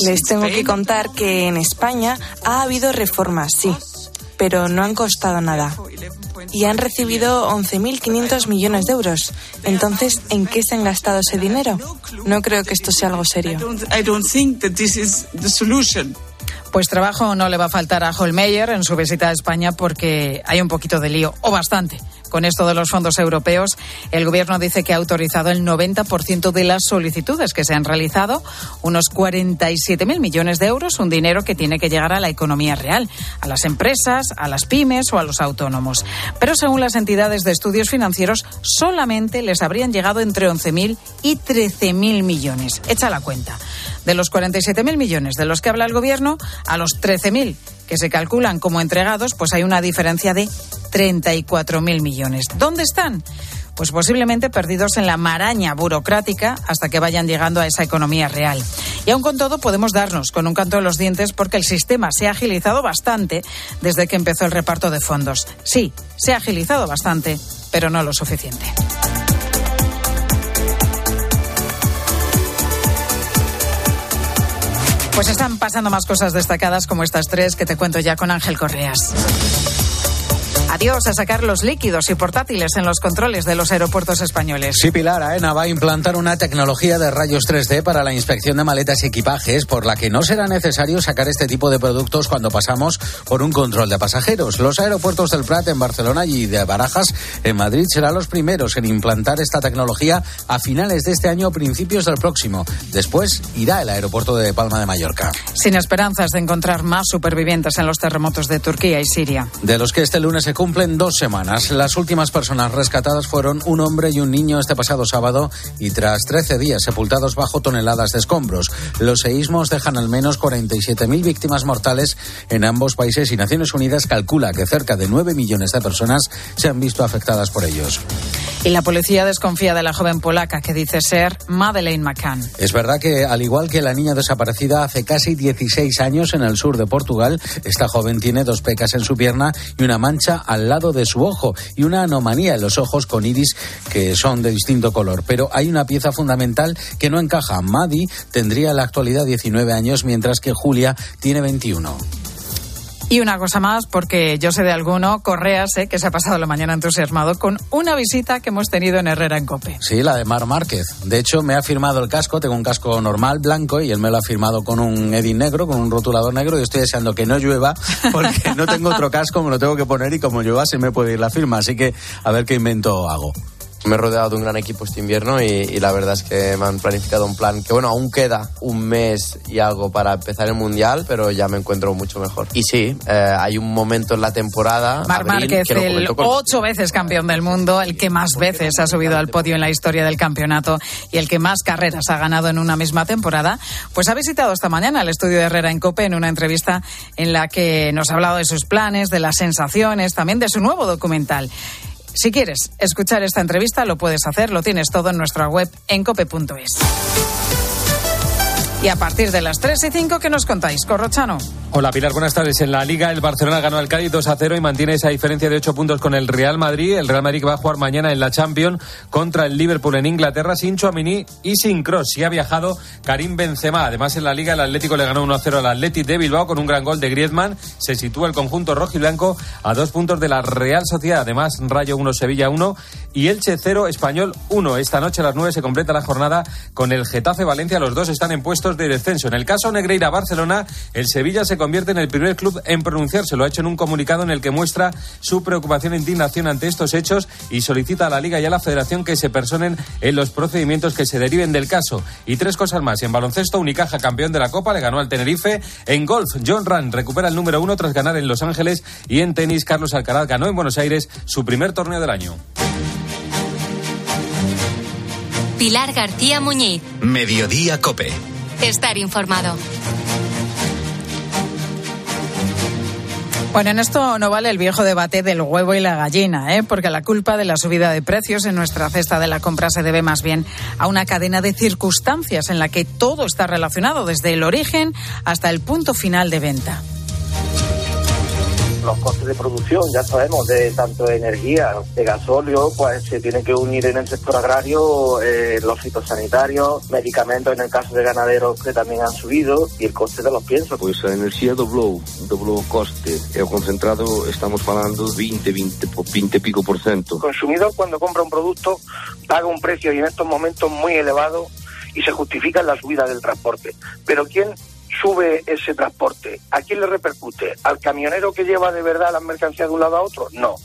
Les tengo que contar que en España ha habido reformas, sí, pero no han costado nada. Y han recibido 11.500 millones de euros. Entonces, ¿en qué se han gastado ese dinero? No creo que esto sea algo serio. Pues trabajo no le va a faltar a Holmeyer en su visita a España porque hay un poquito de lío, o bastante. Con esto de los fondos europeos, el Gobierno dice que ha autorizado el 90% de las solicitudes que se han realizado, unos 47.000 millones de euros, un dinero que tiene que llegar a la economía real, a las empresas, a las pymes o a los autónomos. Pero según las entidades de estudios financieros, solamente les habrían llegado entre 11.000 y 13.000 millones. Echa la cuenta. De los 47.000 millones de los que habla el Gobierno, a los 13.000 que se calculan como entregados, pues hay una diferencia de 34.000 millones. ¿Dónde están? Pues posiblemente perdidos en la maraña burocrática hasta que vayan llegando a esa economía real. Y aún con todo podemos darnos con un canto de los dientes porque el sistema se ha agilizado bastante desde que empezó el reparto de fondos. Sí, se ha agilizado bastante, pero no lo suficiente. Pues están pasando más cosas destacadas como estas tres que te cuento ya con Ángel Correas. Adiós a sacar los líquidos y portátiles en los controles de los aeropuertos españoles. Sí, Pilar, AENA va a implantar una tecnología de rayos 3D para la inspección de maletas y equipajes, por la que no será necesario sacar este tipo de productos cuando pasamos por un control de pasajeros. Los aeropuertos del Prat en Barcelona y de Barajas en Madrid serán los primeros en implantar esta tecnología a finales de este año o principios del próximo. Después irá el aeropuerto de Palma de Mallorca. Sin esperanzas de encontrar más supervivientes en los terremotos de Turquía y Siria. De los que este lunes se cumplen dos semanas. Las últimas personas rescatadas fueron un hombre y un niño este pasado sábado y tras 13 días sepultados bajo toneladas de escombros. Los seísmos dejan al menos 47.000 víctimas mortales en ambos países y Naciones Unidas calcula que cerca de 9 millones de personas se han visto afectadas por ellos. Y la policía desconfía de la joven polaca que dice ser Madeleine McCann. Es verdad que, al igual que la niña desaparecida hace casi 16 años en el sur de Portugal, esta joven tiene dos pecas en su pierna y una mancha al lado de su ojo y una anomalía en los ojos con iris que son de distinto color. Pero hay una pieza fundamental que no encaja. Maddie tendría en la actualidad 19 años, mientras que Julia tiene 21. Y una cosa más, porque yo sé de alguno, Correa sé que se ha pasado la mañana entusiasmado con una visita que hemos tenido en Herrera en Cope. Sí, la de Mar Márquez. De hecho, me ha firmado el casco, tengo un casco normal, blanco, y él me lo ha firmado con un edin negro, con un rotulador negro, y estoy deseando que no llueva, porque no tengo otro casco, me lo tengo que poner, y como llueva se me puede ir la firma. Así que a ver qué invento hago. Me he rodeado de un gran equipo este invierno y, y, la verdad es que me han planificado un plan que, bueno, aún queda un mes y algo para empezar el Mundial, pero ya me encuentro mucho mejor. Y sí, eh, hay un momento en la temporada. Mar Márquez, el con... ocho veces campeón del mundo, el que más veces ha subido al podio en la historia del campeonato y el que más carreras ha ganado en una misma temporada, pues ha visitado esta mañana el estudio de Herrera en Cope en una entrevista en la que nos ha hablado de sus planes, de las sensaciones, también de su nuevo documental. Si quieres escuchar esta entrevista, lo puedes hacer, lo tienes todo en nuestra web en cope.es. Y a partir de las 3 y 5, ¿qué nos contáis, Corrochano? Hola Pilar, buenas tardes. En la Liga, el Barcelona ganó al Cádiz 2 a 0 y mantiene esa diferencia de 8 puntos con el Real Madrid. El Real Madrid va a jugar mañana en la Champions contra el Liverpool en Inglaterra sin Chouamini y sin Cross. Y ha viajado Karim Benzema. Además, en la Liga, el Atlético le ganó 1 a 0 al Athletic de Bilbao con un gran gol de Griezmann. Se sitúa el conjunto rojo y blanco a dos puntos de la Real Sociedad. Además, Rayo 1, Sevilla 1 y Elche 0, Español 1. Esta noche a las 9 se completa la jornada con el Getafe Valencia. Los dos están en puestos de descenso. En el caso Negreira-Barcelona, el Sevilla se convierte en el primer club en pronunciarse. Lo ha hecho en un comunicado en el que muestra su preocupación e indignación ante estos hechos y solicita a la Liga y a la Federación que se personen en los procedimientos que se deriven del caso. Y tres cosas más. En baloncesto, Unicaja, campeón de la Copa, le ganó al Tenerife. En golf, John Rand recupera el número uno tras ganar en Los Ángeles. Y en tenis, Carlos Alcaraz ganó en Buenos Aires su primer torneo del año. Pilar García Muñiz. Mediodía Cope. Estar informado. Bueno, en esto no vale el viejo debate del huevo y la gallina, ¿eh? porque la culpa de la subida de precios en nuestra cesta de la compra se debe más bien a una cadena de circunstancias en la que todo está relacionado, desde el origen hasta el punto final de venta los costes de producción, ya sabemos, de tanto de energía, de gasóleo, pues se tienen que unir en el sector agrario eh, los fitosanitarios, medicamentos en el caso de ganaderos que también han subido y el coste de los piensos. Pues la energía dobló, dobló coste. El concentrado estamos hablando 20, 20, 20 pico por ciento. El consumidor cuando compra un producto paga un precio y en estos momentos muy elevado y se justifica la subida del transporte. Pero ¿quién sube ese transporte? ¿A quién le repercute? ¿Al camionero que lleva de verdad las mercancías de un lado a otro? No.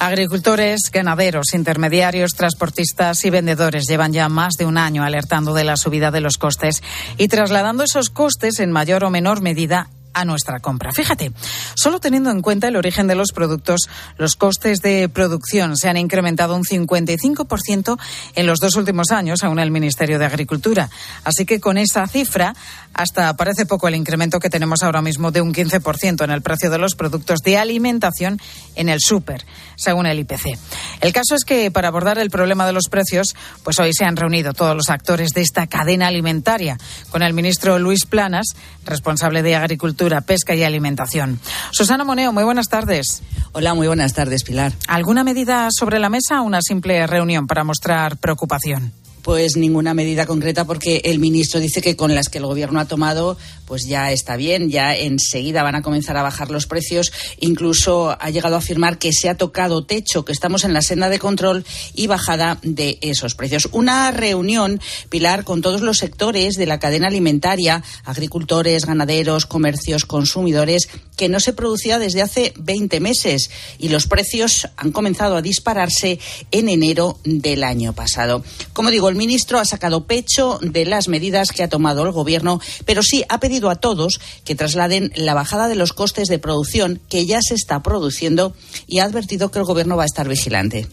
Agricultores, ganaderos, intermediarios, transportistas y vendedores llevan ya más de un año alertando de la subida de los costes y trasladando esos costes en mayor o menor medida a nuestra compra. Fíjate, solo teniendo en cuenta el origen de los productos, los costes de producción se han incrementado un 55% en los dos últimos años, según el Ministerio de Agricultura. Así que con esa cifra, hasta parece poco el incremento que tenemos ahora mismo de un 15% en el precio de los productos de alimentación en el súper, según el IPC. El caso es que para abordar el problema de los precios, pues hoy se han reunido todos los actores de esta cadena alimentaria con el ministro Luis Planas, responsable de Agricultura Pesca y Alimentación. Susana Moneo, muy buenas tardes. Hola, muy buenas tardes, Pilar. ¿Alguna medida sobre la mesa o una simple reunión para mostrar preocupación? Pues ninguna medida concreta porque el ministro dice que con las que el gobierno ha tomado pues ya está bien, ya enseguida van a comenzar a bajar los precios, incluso ha llegado a afirmar que se ha tocado techo, que estamos en la senda de control y bajada de esos precios. Una reunión, Pilar, con todos los sectores de la cadena alimentaria, agricultores, ganaderos, comercios, consumidores, que no se producía desde hace 20 meses y los precios han comenzado a dispararse en enero del año pasado. Como digo, el ministro ha sacado pecho de las medidas que ha tomado el Gobierno, pero sí ha pedido a todos que trasladen la bajada de los costes de producción que ya se está produciendo y ha advertido que el Gobierno va a estar vigilante.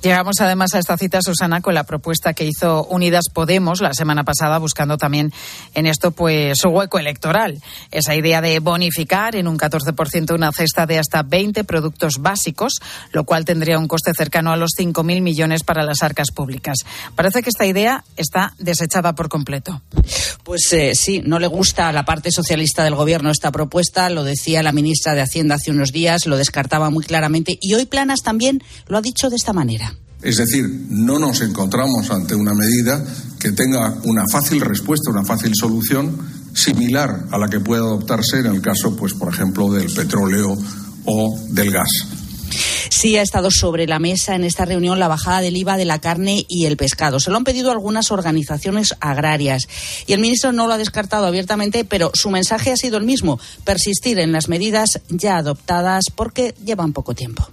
Llegamos además a esta cita, Susana, con la propuesta que hizo Unidas Podemos la semana pasada, buscando también en esto pues su hueco electoral. Esa idea de bonificar en un 14% una cesta de hasta 20 productos básicos, lo cual tendría un coste cercano a los 5.000 millones para las arcas públicas. Parece que esta idea está desechada por completo. Pues eh, sí, no le gusta a la parte socialista del Gobierno esta propuesta, lo decía la ministra de Hacienda hace unos días, lo descartaba muy claramente y hoy Planas también lo ha dicho de esta manera. Es decir, no nos encontramos ante una medida que tenga una fácil respuesta, una fácil solución similar a la que puede adoptarse en el caso, pues, por ejemplo, del petróleo o del gas. Sí ha estado sobre la mesa en esta reunión la bajada del IVA de la carne y el pescado. Se lo han pedido algunas organizaciones agrarias y el ministro no lo ha descartado abiertamente, pero su mensaje ha sido el mismo, persistir en las medidas ya adoptadas porque llevan poco tiempo.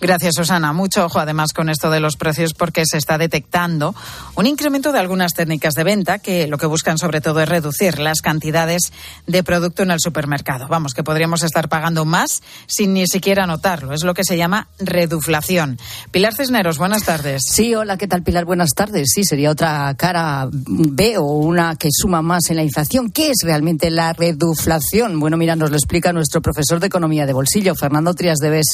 Gracias, Susana. Mucho ojo además con esto de los precios porque se está detectando un incremento de algunas técnicas de venta que lo que buscan sobre todo es reducir las cantidades de producto en el supermercado. Vamos, que podríamos estar pagando más sin ni siquiera notarlo. Es lo que se llama reduflación. Pilar Cisneros, buenas tardes. Sí, hola, ¿qué tal Pilar? Buenas tardes. Sí, sería otra cara B o una que suma más en la inflación. ¿Qué es realmente la reduflación? Bueno, mira, nos lo explica nuestro profesor de Economía de Bolsillo, Fernando Trias de Bes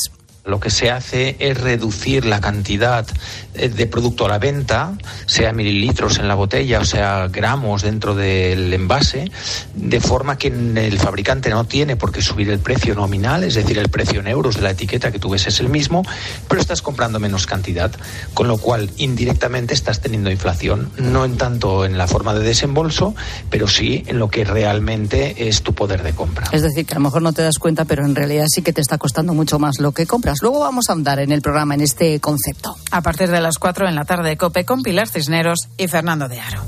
lo que se hace es reducir la cantidad eh, de producto a la venta, sea mililitros en la botella o sea gramos dentro del envase, de forma que el fabricante no tiene por qué subir el precio nominal, es decir, el precio en euros de la etiqueta que tú ves es el mismo, pero estás comprando menos cantidad, con lo cual indirectamente estás teniendo inflación, no en tanto en la forma de desembolso, pero sí en lo que realmente es tu poder de compra. Es decir, que a lo mejor no te das cuenta, pero en realidad sí que te está costando mucho más lo que compras. Luego vamos a andar en el programa en este concepto. A partir de las 4 en la tarde de COPE con Pilar Cisneros y Fernando de Aro.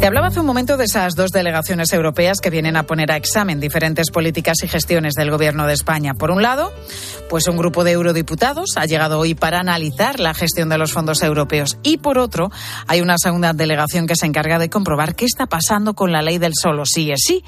Te hablaba hace un momento de esas dos delegaciones europeas que vienen a poner a examen diferentes políticas y gestiones del Gobierno de España. Por un lado, pues un grupo de eurodiputados ha llegado hoy para analizar la gestión de los fondos europeos. Y por otro, hay una segunda delegación que se encarga de comprobar qué está pasando con la ley del solo sí es sí.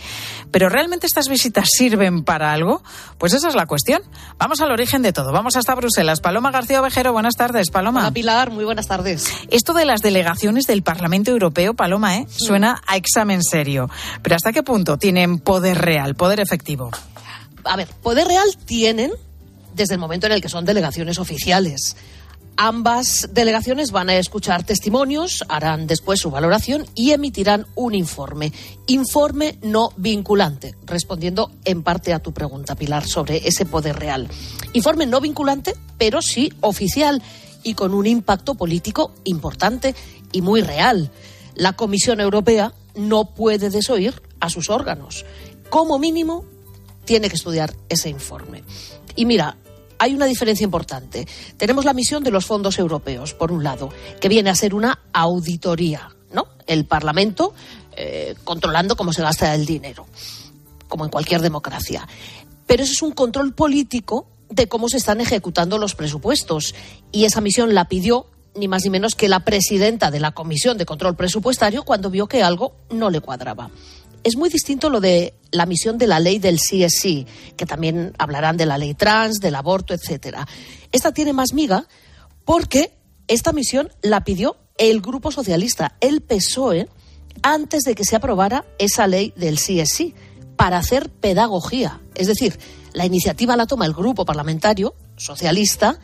Pero ¿realmente estas visitas sirven para algo? Pues esa es la cuestión. Vamos al origen de todo. Vamos hasta Bruselas. Paloma García Ovejero, buenas tardes. Paloma. Hola Pilar, muy buenas tardes. Esto de las delegaciones del Parlamento Europeo, Paloma, ¿eh? Suena a examen serio. Pero ¿hasta qué punto tienen poder real, poder efectivo? A ver, poder real tienen desde el momento en el que son delegaciones oficiales. Ambas delegaciones van a escuchar testimonios, harán después su valoración y emitirán un informe. Informe no vinculante, respondiendo en parte a tu pregunta, Pilar, sobre ese poder real. Informe no vinculante, pero sí oficial y con un impacto político importante y muy real la Comisión Europea no puede desoír a sus órganos. Como mínimo, tiene que estudiar ese informe. Y mira, hay una diferencia importante. Tenemos la misión de los fondos europeos, por un lado, que viene a ser una auditoría, ¿no? El Parlamento eh, controlando cómo se gasta el dinero, como en cualquier democracia. Pero eso es un control político de cómo se están ejecutando los presupuestos. Y esa misión la pidió ni más ni menos que la presidenta de la Comisión de Control Presupuestario cuando vio que algo no le cuadraba. Es muy distinto lo de la misión de la ley del CSI, que también hablarán de la ley trans, del aborto, etcétera. Esta tiene más miga porque esta misión la pidió el Grupo Socialista, el PSOE, antes de que se aprobara esa ley del CSI, para hacer pedagogía. Es decir, la iniciativa la toma el Grupo Parlamentario Socialista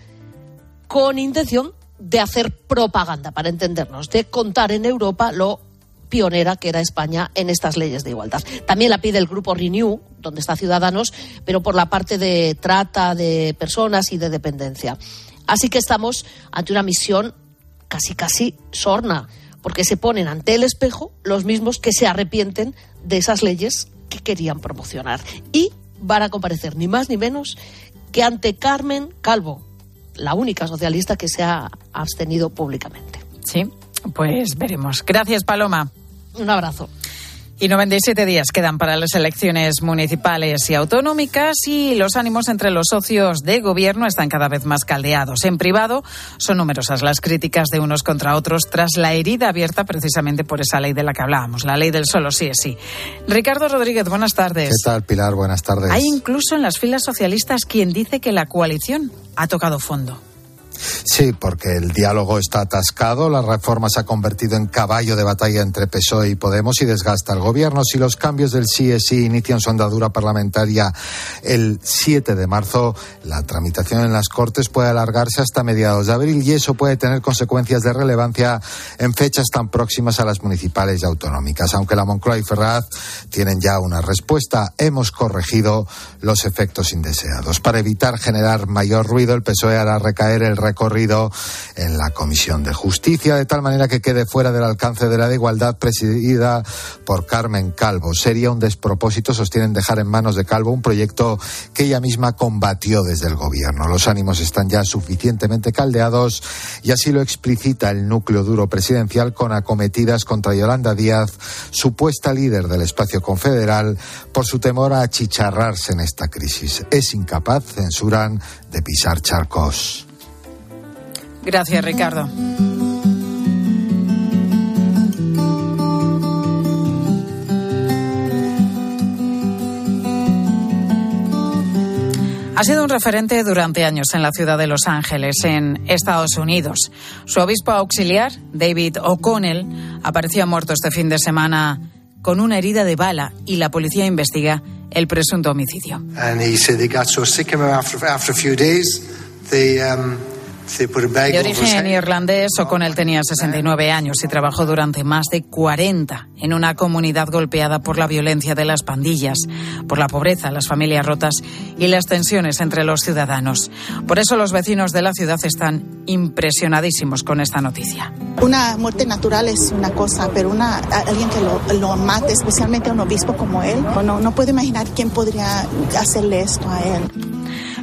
con intención de hacer propaganda, para entendernos, de contar en Europa lo pionera que era España en estas leyes de igualdad. También la pide el grupo Renew, donde está Ciudadanos, pero por la parte de trata de personas y de dependencia. Así que estamos ante una misión casi casi sorna, porque se ponen ante el espejo los mismos que se arrepienten de esas leyes que querían promocionar. Y van a comparecer ni más ni menos que ante Carmen Calvo, la única socialista que se ha abstenido públicamente. Sí, pues veremos. Gracias, Paloma. Un abrazo. Y 97 días quedan para las elecciones municipales y autonómicas y los ánimos entre los socios de gobierno están cada vez más caldeados. En privado son numerosas las críticas de unos contra otros tras la herida abierta precisamente por esa ley de la que hablábamos, la ley del solo sí es sí. Ricardo Rodríguez, buenas tardes. ¿Qué tal, Pilar? Buenas tardes. Hay incluso en las filas socialistas quien dice que la coalición ha tocado fondo. Sí, porque el diálogo está atascado, la reforma se ha convertido en caballo de batalla entre PSOE y Podemos y desgasta al gobierno. Si los cambios del sí es sí inician su andadura parlamentaria el 7 de marzo, la tramitación en las Cortes puede alargarse hasta mediados de abril y eso puede tener consecuencias de relevancia en fechas tan próximas a las municipales y autonómicas. Aunque la Moncloa y Ferraz tienen ya una respuesta, hemos corregido los efectos indeseados. Para evitar generar mayor ruido, el PSOE hará recaer el recorrido en la Comisión de Justicia, de tal manera que quede fuera del alcance de la de igualdad presidida por Carmen Calvo. Sería un despropósito, sostienen, dejar en manos de Calvo un proyecto que ella misma combatió desde el gobierno. Los ánimos están ya suficientemente caldeados y así lo explicita el núcleo duro presidencial con acometidas contra Yolanda Díaz, supuesta líder del espacio confederal, por su temor a achicharrarse en esta crisis. Es incapaz, censuran, de pisar charcos. Gracias, Ricardo. Ha sido un referente durante años en la ciudad de Los Ángeles, en Estados Unidos. Su obispo auxiliar, David O'Connell, apareció muerto este fin de semana con una herida de bala y la policía investiga el presunto homicidio. De origen irlandés, O'Connell tenía 69 años y trabajó durante más de 40 en una comunidad golpeada por la violencia de las pandillas, por la pobreza, las familias rotas y las tensiones entre los ciudadanos. Por eso los vecinos de la ciudad están impresionadísimos con esta noticia. Una muerte natural es una cosa, pero una, alguien que lo, lo mate, especialmente a un obispo como él, no, no puedo imaginar quién podría hacerle esto a él.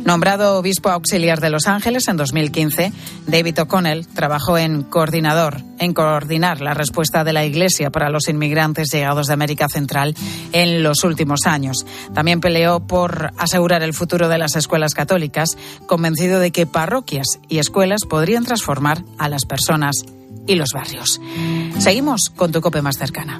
Nombrado obispo auxiliar de Los Ángeles en 2015, David O'Connell trabajó en coordinador, en coordinar la respuesta de la Iglesia para los inmigrantes llegados de América Central en los últimos años. También peleó por asegurar el futuro de las escuelas católicas, convencido de que parroquias y escuelas podrían transformar a las personas y los barrios. Seguimos con tu cope más cercana.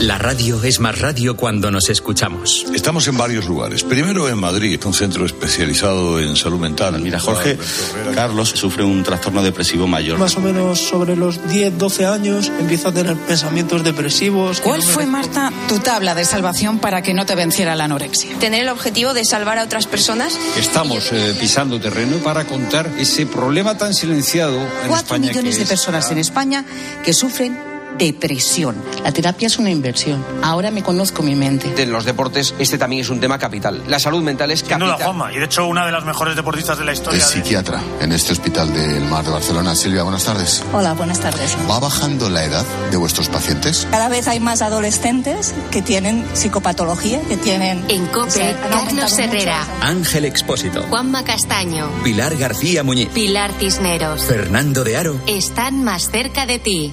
La radio es más radio cuando nos escuchamos. Estamos en varios lugares. Primero en Madrid, un centro especializado en salud mental. Mira, Jorge, Carlos sufre un trastorno depresivo mayor. Más o menos sobre los 10, 12 años empieza a tener pensamientos depresivos. ¿Cuál fue, Marta, tu tabla de salvación para que no te venciera la anorexia? Tener el objetivo de salvar a otras personas. Estamos eh, pisando terreno para contar ese problema tan silenciado en Cuatro España millones que de personas en España que sufren depresión. La terapia es una inversión. Ahora me conozco mi mente. En los deportes este también es un tema capital. La salud mental es Sin capital. duda, Juanma. Y de hecho, una de las mejores deportistas de la historia. Es psiquiatra en este hospital del Mar de Barcelona. Silvia, buenas tardes. Hola, buenas tardes. ¿Va bajando la edad de vuestros pacientes? Cada vez hay más adolescentes que tienen psicopatología, que tienen... En COPE, Carlos Herrera. Ángel Expósito. Juanma Castaño. Pilar García Muñiz. Pilar Cisneros. Fernando de Aro. Están más cerca de ti.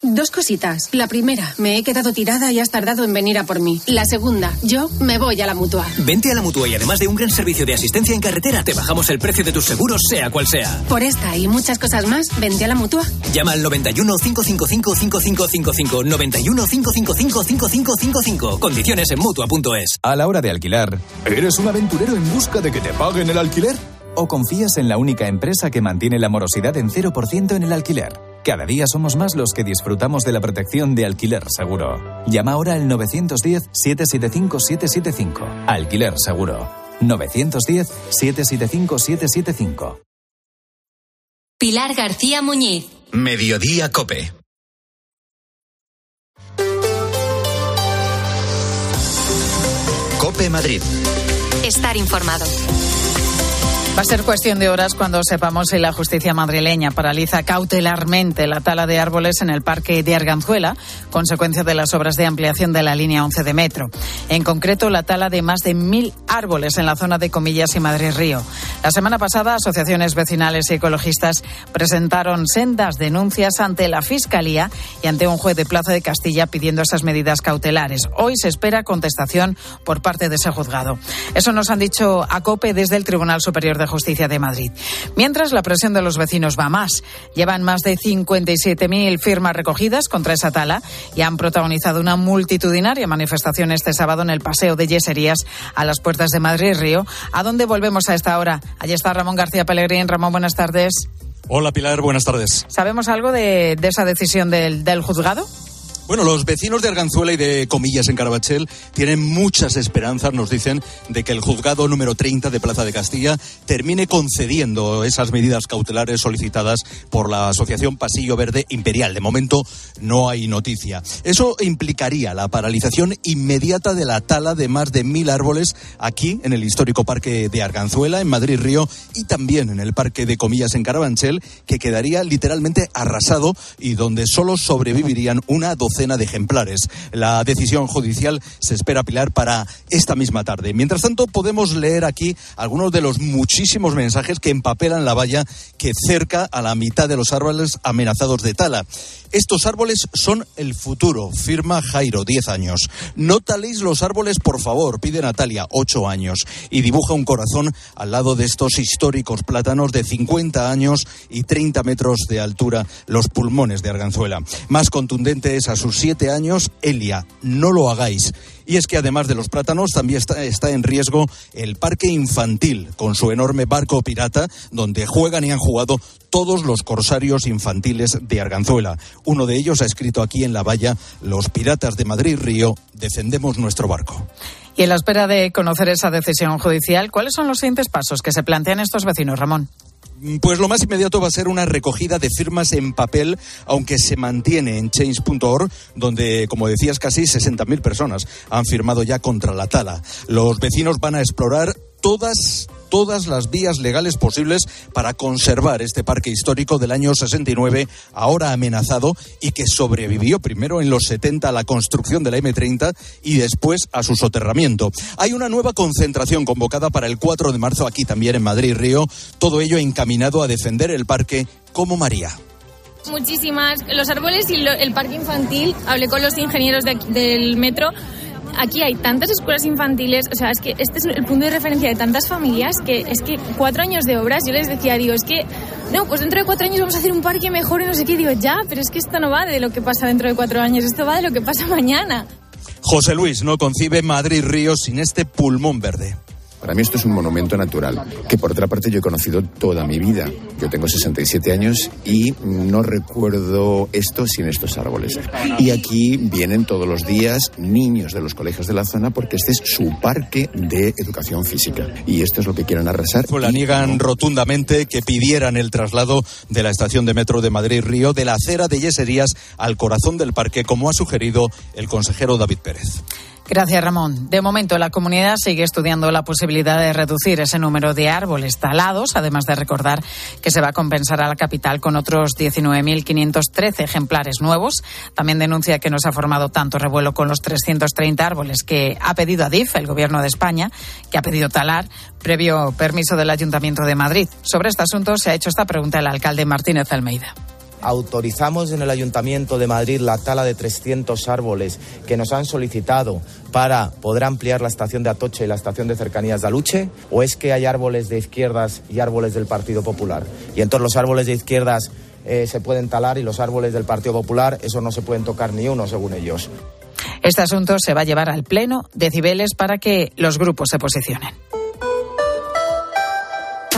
Dos cositas. La primera, me he quedado tirada y has tardado en venir a por mí. La segunda, yo me voy a la mutua. Vente a la mutua y además de un gran servicio de asistencia en carretera, te bajamos el precio de tus seguros, sea cual sea. Por esta y muchas cosas más, vente a la mutua. Llama al 91 555 5555. 91 555 5555. Condiciones en mutua.es. A la hora de alquilar, ¿eres un aventurero en busca de que te paguen el alquiler? ¿O confías en la única empresa que mantiene la morosidad en 0% en el alquiler? Cada día somos más los que disfrutamos de la protección de alquiler seguro. Llama ahora al 910-775-775. Alquiler seguro. 910-775-775. Pilar García Muñiz. Mediodía Cope. Cope Madrid. Estar informado. Va a ser cuestión de horas cuando sepamos si la justicia madrileña paraliza cautelarmente la tala de árboles en el parque de Arganzuela, consecuencia de las obras de ampliación de la línea 11 de metro. En concreto, la tala de más de mil árboles en la zona de Comillas y Madrid Río. La semana pasada, asociaciones vecinales y ecologistas presentaron sendas denuncias ante la Fiscalía y ante un juez de Plaza de Castilla pidiendo esas medidas cautelares. Hoy se espera contestación por parte de ese juzgado. Eso nos han dicho a COPE desde el Tribunal Superior de Justicia de Madrid. Mientras la presión de los vecinos va más. Llevan más de 57.000 firmas recogidas contra esa tala y han protagonizado una multitudinaria manifestación este sábado en el Paseo de Yeserías a las puertas de Madrid Río, a donde volvemos a esta hora. Allí está Ramón García Pellegrín. Ramón, buenas tardes. Hola Pilar, buenas tardes. ¿Sabemos algo de, de esa decisión del, del juzgado? Bueno, los vecinos de Arganzuela y de Comillas en Carabachel tienen muchas esperanzas, nos dicen, de que el juzgado número 30 de Plaza de Castilla termine concediendo esas medidas cautelares solicitadas por la Asociación Pasillo Verde Imperial. De momento no hay noticia. Eso implicaría la paralización inmediata de la tala de más de mil árboles aquí en el histórico parque de Arganzuela, en Madrid Río, y también en el parque de Comillas en Carabanchel, que quedaría literalmente arrasado y donde solo sobrevivirían una docena de ejemplares. La decisión judicial se espera apilar para esta misma tarde. Mientras tanto, podemos leer aquí algunos de los muchísimos mensajes que empapelan la valla que cerca a la mitad de los árboles amenazados de tala. Estos árboles son el futuro, firma Jairo, 10 años. No taléis los árboles, por favor, pide Natalia, 8 años. Y dibuja un corazón al lado de estos históricos plátanos de 50 años y 30 metros de altura, los pulmones de Arganzuela. Más contundente es a 7 años, Elia, no lo hagáis. Y es que además de los plátanos, también está, está, en riesgo el parque infantil, con su enorme barco pirata, donde juegan y han jugado todos los corsarios infantiles de Arganzuela. Uno de ellos ha escrito aquí en la valla, Los piratas de Madrid Río, defendemos nuestro barco. Y en la espera de conocer esa decisión judicial, ¿cuáles son los siguientes pasos que se plantean estos vecinos, Ramón? Pues lo más inmediato va a ser una recogida de firmas en papel, aunque se mantiene en change.org, donde, como decías, casi 60.000 personas han firmado ya contra la tala. Los vecinos van a explorar todas todas las vías legales posibles para conservar este parque histórico del año 69, ahora amenazado y que sobrevivió primero en los 70 a la construcción de la M30 y después a su soterramiento. Hay una nueva concentración convocada para el 4 de marzo aquí también en Madrid Río, todo ello encaminado a defender el parque como María muchísimas. Los árboles y el parque infantil, hablé con los ingenieros del metro. Aquí hay tantas escuelas infantiles, o sea, es que este es el punto de referencia de tantas familias que es que cuatro años de obras, yo les decía, digo, es que, no, pues dentro de cuatro años vamos a hacer un parque mejor y no sé qué, digo, ya, pero es que esto no va de lo que pasa dentro de cuatro años, esto va de lo que pasa mañana. José Luis no concibe Madrid Río sin este pulmón verde. Para mí esto es un monumento natural, que por otra parte yo he conocido toda mi vida. Yo tengo 67 años y no recuerdo esto sin estos árboles. Y aquí vienen todos los días niños de los colegios de la zona porque este es su parque de educación física. Y esto es lo que quieren arrasar. La niegan rotundamente que pidieran el traslado de la estación de metro de Madrid Río de la acera de Yeserías al corazón del parque, como ha sugerido el consejero David Pérez. Gracias, Ramón. De momento, la comunidad sigue estudiando la posibilidad de reducir ese número de árboles talados, además de recordar que se va a compensar a la capital con otros 19.513 ejemplares nuevos. También denuncia que no se ha formado tanto revuelo con los 330 árboles que ha pedido ADIF, el Gobierno de España, que ha pedido talar previo permiso del Ayuntamiento de Madrid. Sobre este asunto se ha hecho esta pregunta el alcalde Martínez Almeida autorizamos en el Ayuntamiento de Madrid la tala de 300 árboles que nos han solicitado para poder ampliar la estación de Atoche y la estación de cercanías de Aluche? ¿O es que hay árboles de izquierdas y árboles del Partido Popular? Y entonces los árboles de izquierdas eh, se pueden talar y los árboles del Partido Popular, eso no se pueden tocar ni uno, según ellos. Este asunto se va a llevar al Pleno de Cibeles para que los grupos se posicionen.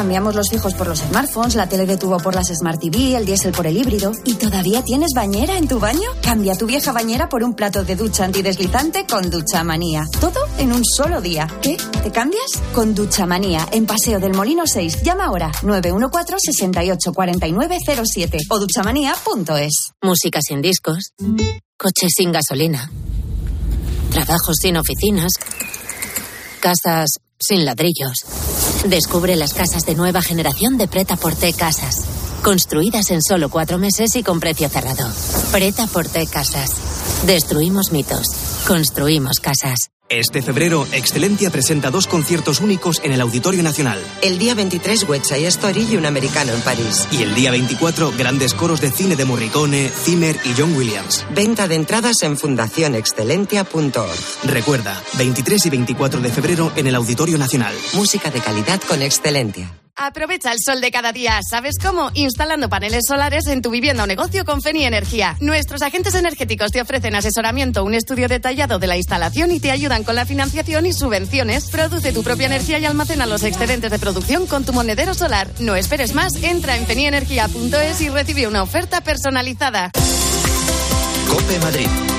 Cambiamos los fijos por los smartphones, la tele de tubo por las Smart TV, el diésel por el híbrido. ¿Y todavía tienes bañera en tu baño? Cambia tu vieja bañera por un plato de ducha antideslizante con Ducha Manía. Todo en un solo día. ¿Qué? ¿Te cambias? Con Ducha Manía, en Paseo del Molino 6. Llama ahora 914 68 07 o duchamanía.es. Música sin discos, coches sin gasolina, trabajos sin oficinas, casas sin ladrillos. Descubre las casas de nueva generación de Preta Porte Casas. Construidas en solo cuatro meses y con precio cerrado. Preta Porte Casas. Destruimos mitos. Construimos casas. Este febrero, Excelentia presenta dos conciertos únicos en el Auditorio Nacional. El día 23, West Side Story y un americano en París. Y el día 24, grandes coros de cine de Morricone, Zimmer y John Williams. Venta de entradas en fundacionexcelentia.org. Recuerda, 23 y 24 de febrero en el Auditorio Nacional. Música de calidad con Excelentia. Aprovecha el sol de cada día. ¿Sabes cómo? Instalando paneles solares en tu vivienda o negocio con Feni Energía. Nuestros agentes energéticos te ofrecen asesoramiento, un estudio detallado de la instalación y te ayudan con la financiación y subvenciones. Produce tu propia energía y almacena los excedentes de producción con tu monedero solar. No esperes más, entra en fenienergia.es y recibe una oferta personalizada. Cope Madrid.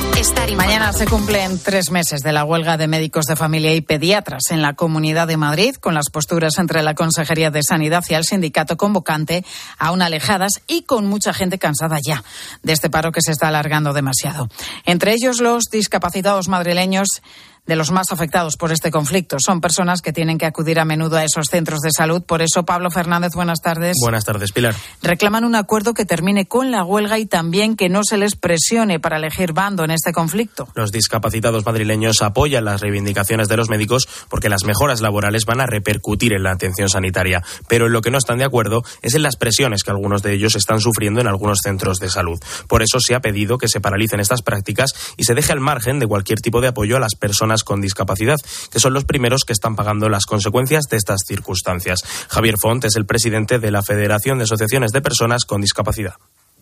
Mañana se cumplen tres meses de la huelga de médicos de familia y pediatras en la Comunidad de Madrid, con las posturas entre la Consejería de Sanidad y el sindicato convocante aún alejadas y con mucha gente cansada ya de este paro que se está alargando demasiado. Entre ellos los discapacitados madrileños de los más afectados por este conflicto. Son personas que tienen que acudir a menudo a esos centros de salud. Por eso, Pablo Fernández, buenas tardes. Buenas tardes, Pilar. Reclaman un acuerdo que termine con la huelga y también que no se les presione para elegir bando en este conflicto. Los discapacitados madrileños apoyan las reivindicaciones de los médicos porque las mejoras laborales van a repercutir en la atención sanitaria. Pero en lo que no están de acuerdo es en las presiones que algunos de ellos están sufriendo en algunos centros de salud. Por eso se ha pedido que se paralicen estas prácticas y se deje al margen de cualquier tipo de apoyo a las personas con discapacidad, que son los primeros que están pagando las consecuencias de estas circunstancias. Javier Font es el presidente de la Federación de Asociaciones de Personas con Discapacidad.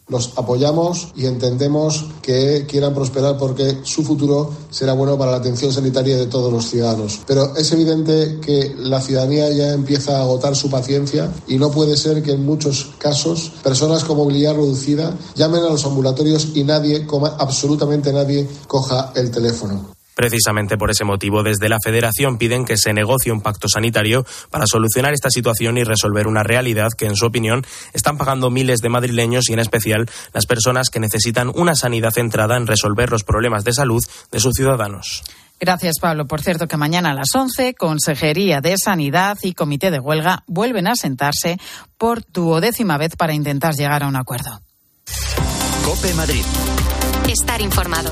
Los apoyamos y entendemos que quieran prosperar porque su futuro será bueno para la atención sanitaria de todos los ciudadanos. Pero es evidente que la ciudadanía ya empieza a agotar su paciencia y no puede ser que en muchos casos personas con movilidad reducida llamen a los ambulatorios y nadie, absolutamente nadie, coja el teléfono. Precisamente por ese motivo, desde la Federación piden que se negocie un pacto sanitario para solucionar esta situación y resolver una realidad que, en su opinión, están pagando miles de madrileños y, en especial, las personas que necesitan una sanidad centrada en resolver los problemas de salud de sus ciudadanos. Gracias, Pablo. Por cierto, que mañana a las 11, Consejería de Sanidad y Comité de Huelga vuelven a sentarse por duodécima vez para intentar llegar a un acuerdo. Cope Madrid. Estar informado.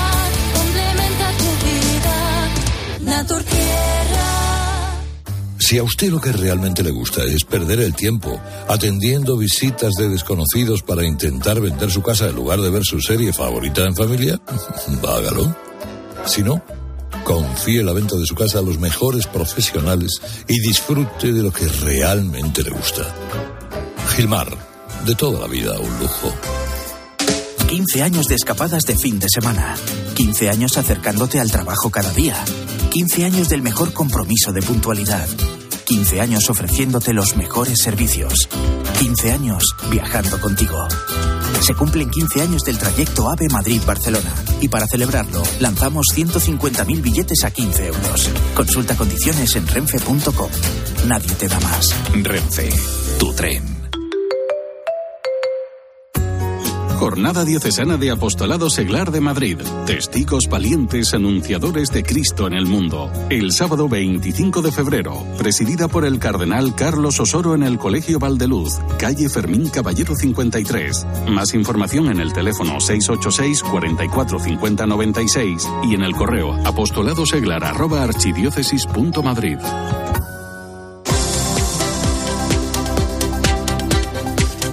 Si a usted lo que realmente le gusta es perder el tiempo atendiendo visitas de desconocidos para intentar vender su casa en lugar de ver su serie favorita en familia, *laughs* hágalo. Si no, confíe la venta de su casa a los mejores profesionales y disfrute de lo que realmente le gusta. Gilmar, de toda la vida un lujo. 15 años de escapadas de fin de semana. 15 años acercándote al trabajo cada día. 15 años del mejor compromiso de puntualidad. 15 años ofreciéndote los mejores servicios. 15 años viajando contigo. Se cumplen 15 años del trayecto AVE Madrid-Barcelona y para celebrarlo lanzamos 150.000 billetes a 15 euros. Consulta condiciones en renfe.com. Nadie te da más. Renfe, tu tren. Jornada Diocesana de Apostolado Seglar de Madrid. Testigos valientes anunciadores de Cristo en el mundo. El sábado 25 de febrero, presidida por el cardenal Carlos Osoro en el Colegio Valdeluz, calle Fermín Caballero 53. Más información en el teléfono 686 44 50 96 y en el correo apostoladoseglar@archidiócesis.madrid.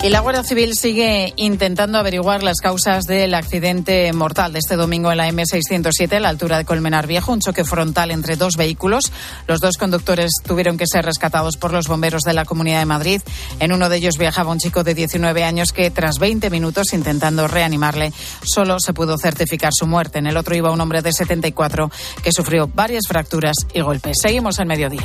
Y la Guardia Civil sigue intentando averiguar las causas del accidente mortal de este domingo en la M607 a la altura de Colmenar Viejo, un choque frontal entre dos vehículos. Los dos conductores tuvieron que ser rescatados por los bomberos de la Comunidad de Madrid. En uno de ellos viajaba un chico de 19 años que, tras 20 minutos intentando reanimarle, solo se pudo certificar su muerte. En el otro iba un hombre de 74 que sufrió varias fracturas y golpes. Seguimos al mediodía.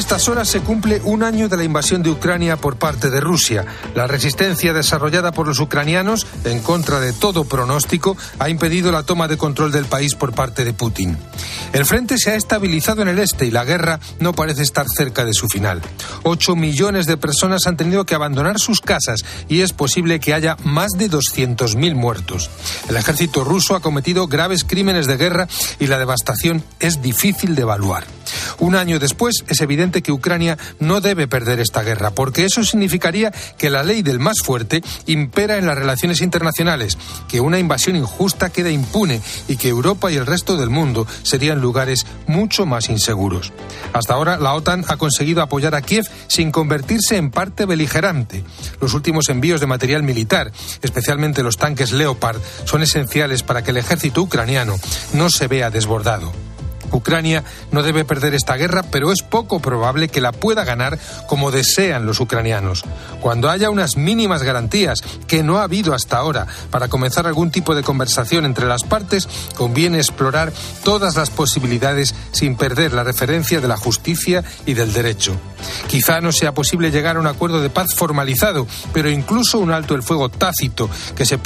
Estas horas se cumple un año de la invasión de Ucrania por parte de Rusia. La resistencia desarrollada por los ucranianos, en contra de todo pronóstico, ha impedido la toma de control del país por parte de Putin. El frente se ha estabilizado en el este y la guerra no parece estar cerca de su final. Ocho millones de personas han tenido que abandonar sus casas y es posible que haya más de 200.000 muertos. El ejército ruso ha cometido graves crímenes de guerra y la devastación es difícil de evaluar. Un año después es evidente que Ucrania no debe perder esta guerra, porque eso significaría que la ley del más fuerte impera en las relaciones internacionales, que una invasión injusta queda impune y que Europa y el resto del mundo serían lugares mucho más inseguros. Hasta ahora la OTAN ha conseguido apoyar a Kiev sin convertirse en parte beligerante. Los últimos envíos de material militar, especialmente los tanques Leopard, son esenciales para que el ejército ucraniano no se vea desbordado. Ucrania no debe perder esta guerra, pero es poco probable que la pueda ganar como desean los ucranianos. Cuando haya unas mínimas garantías que no ha habido hasta ahora para comenzar algún tipo de conversación entre las partes, conviene explorar todas las posibilidades sin perder la referencia de la justicia y del derecho. Quizá no sea posible llegar a un acuerdo de paz formalizado, pero incluso un alto el fuego tácito que se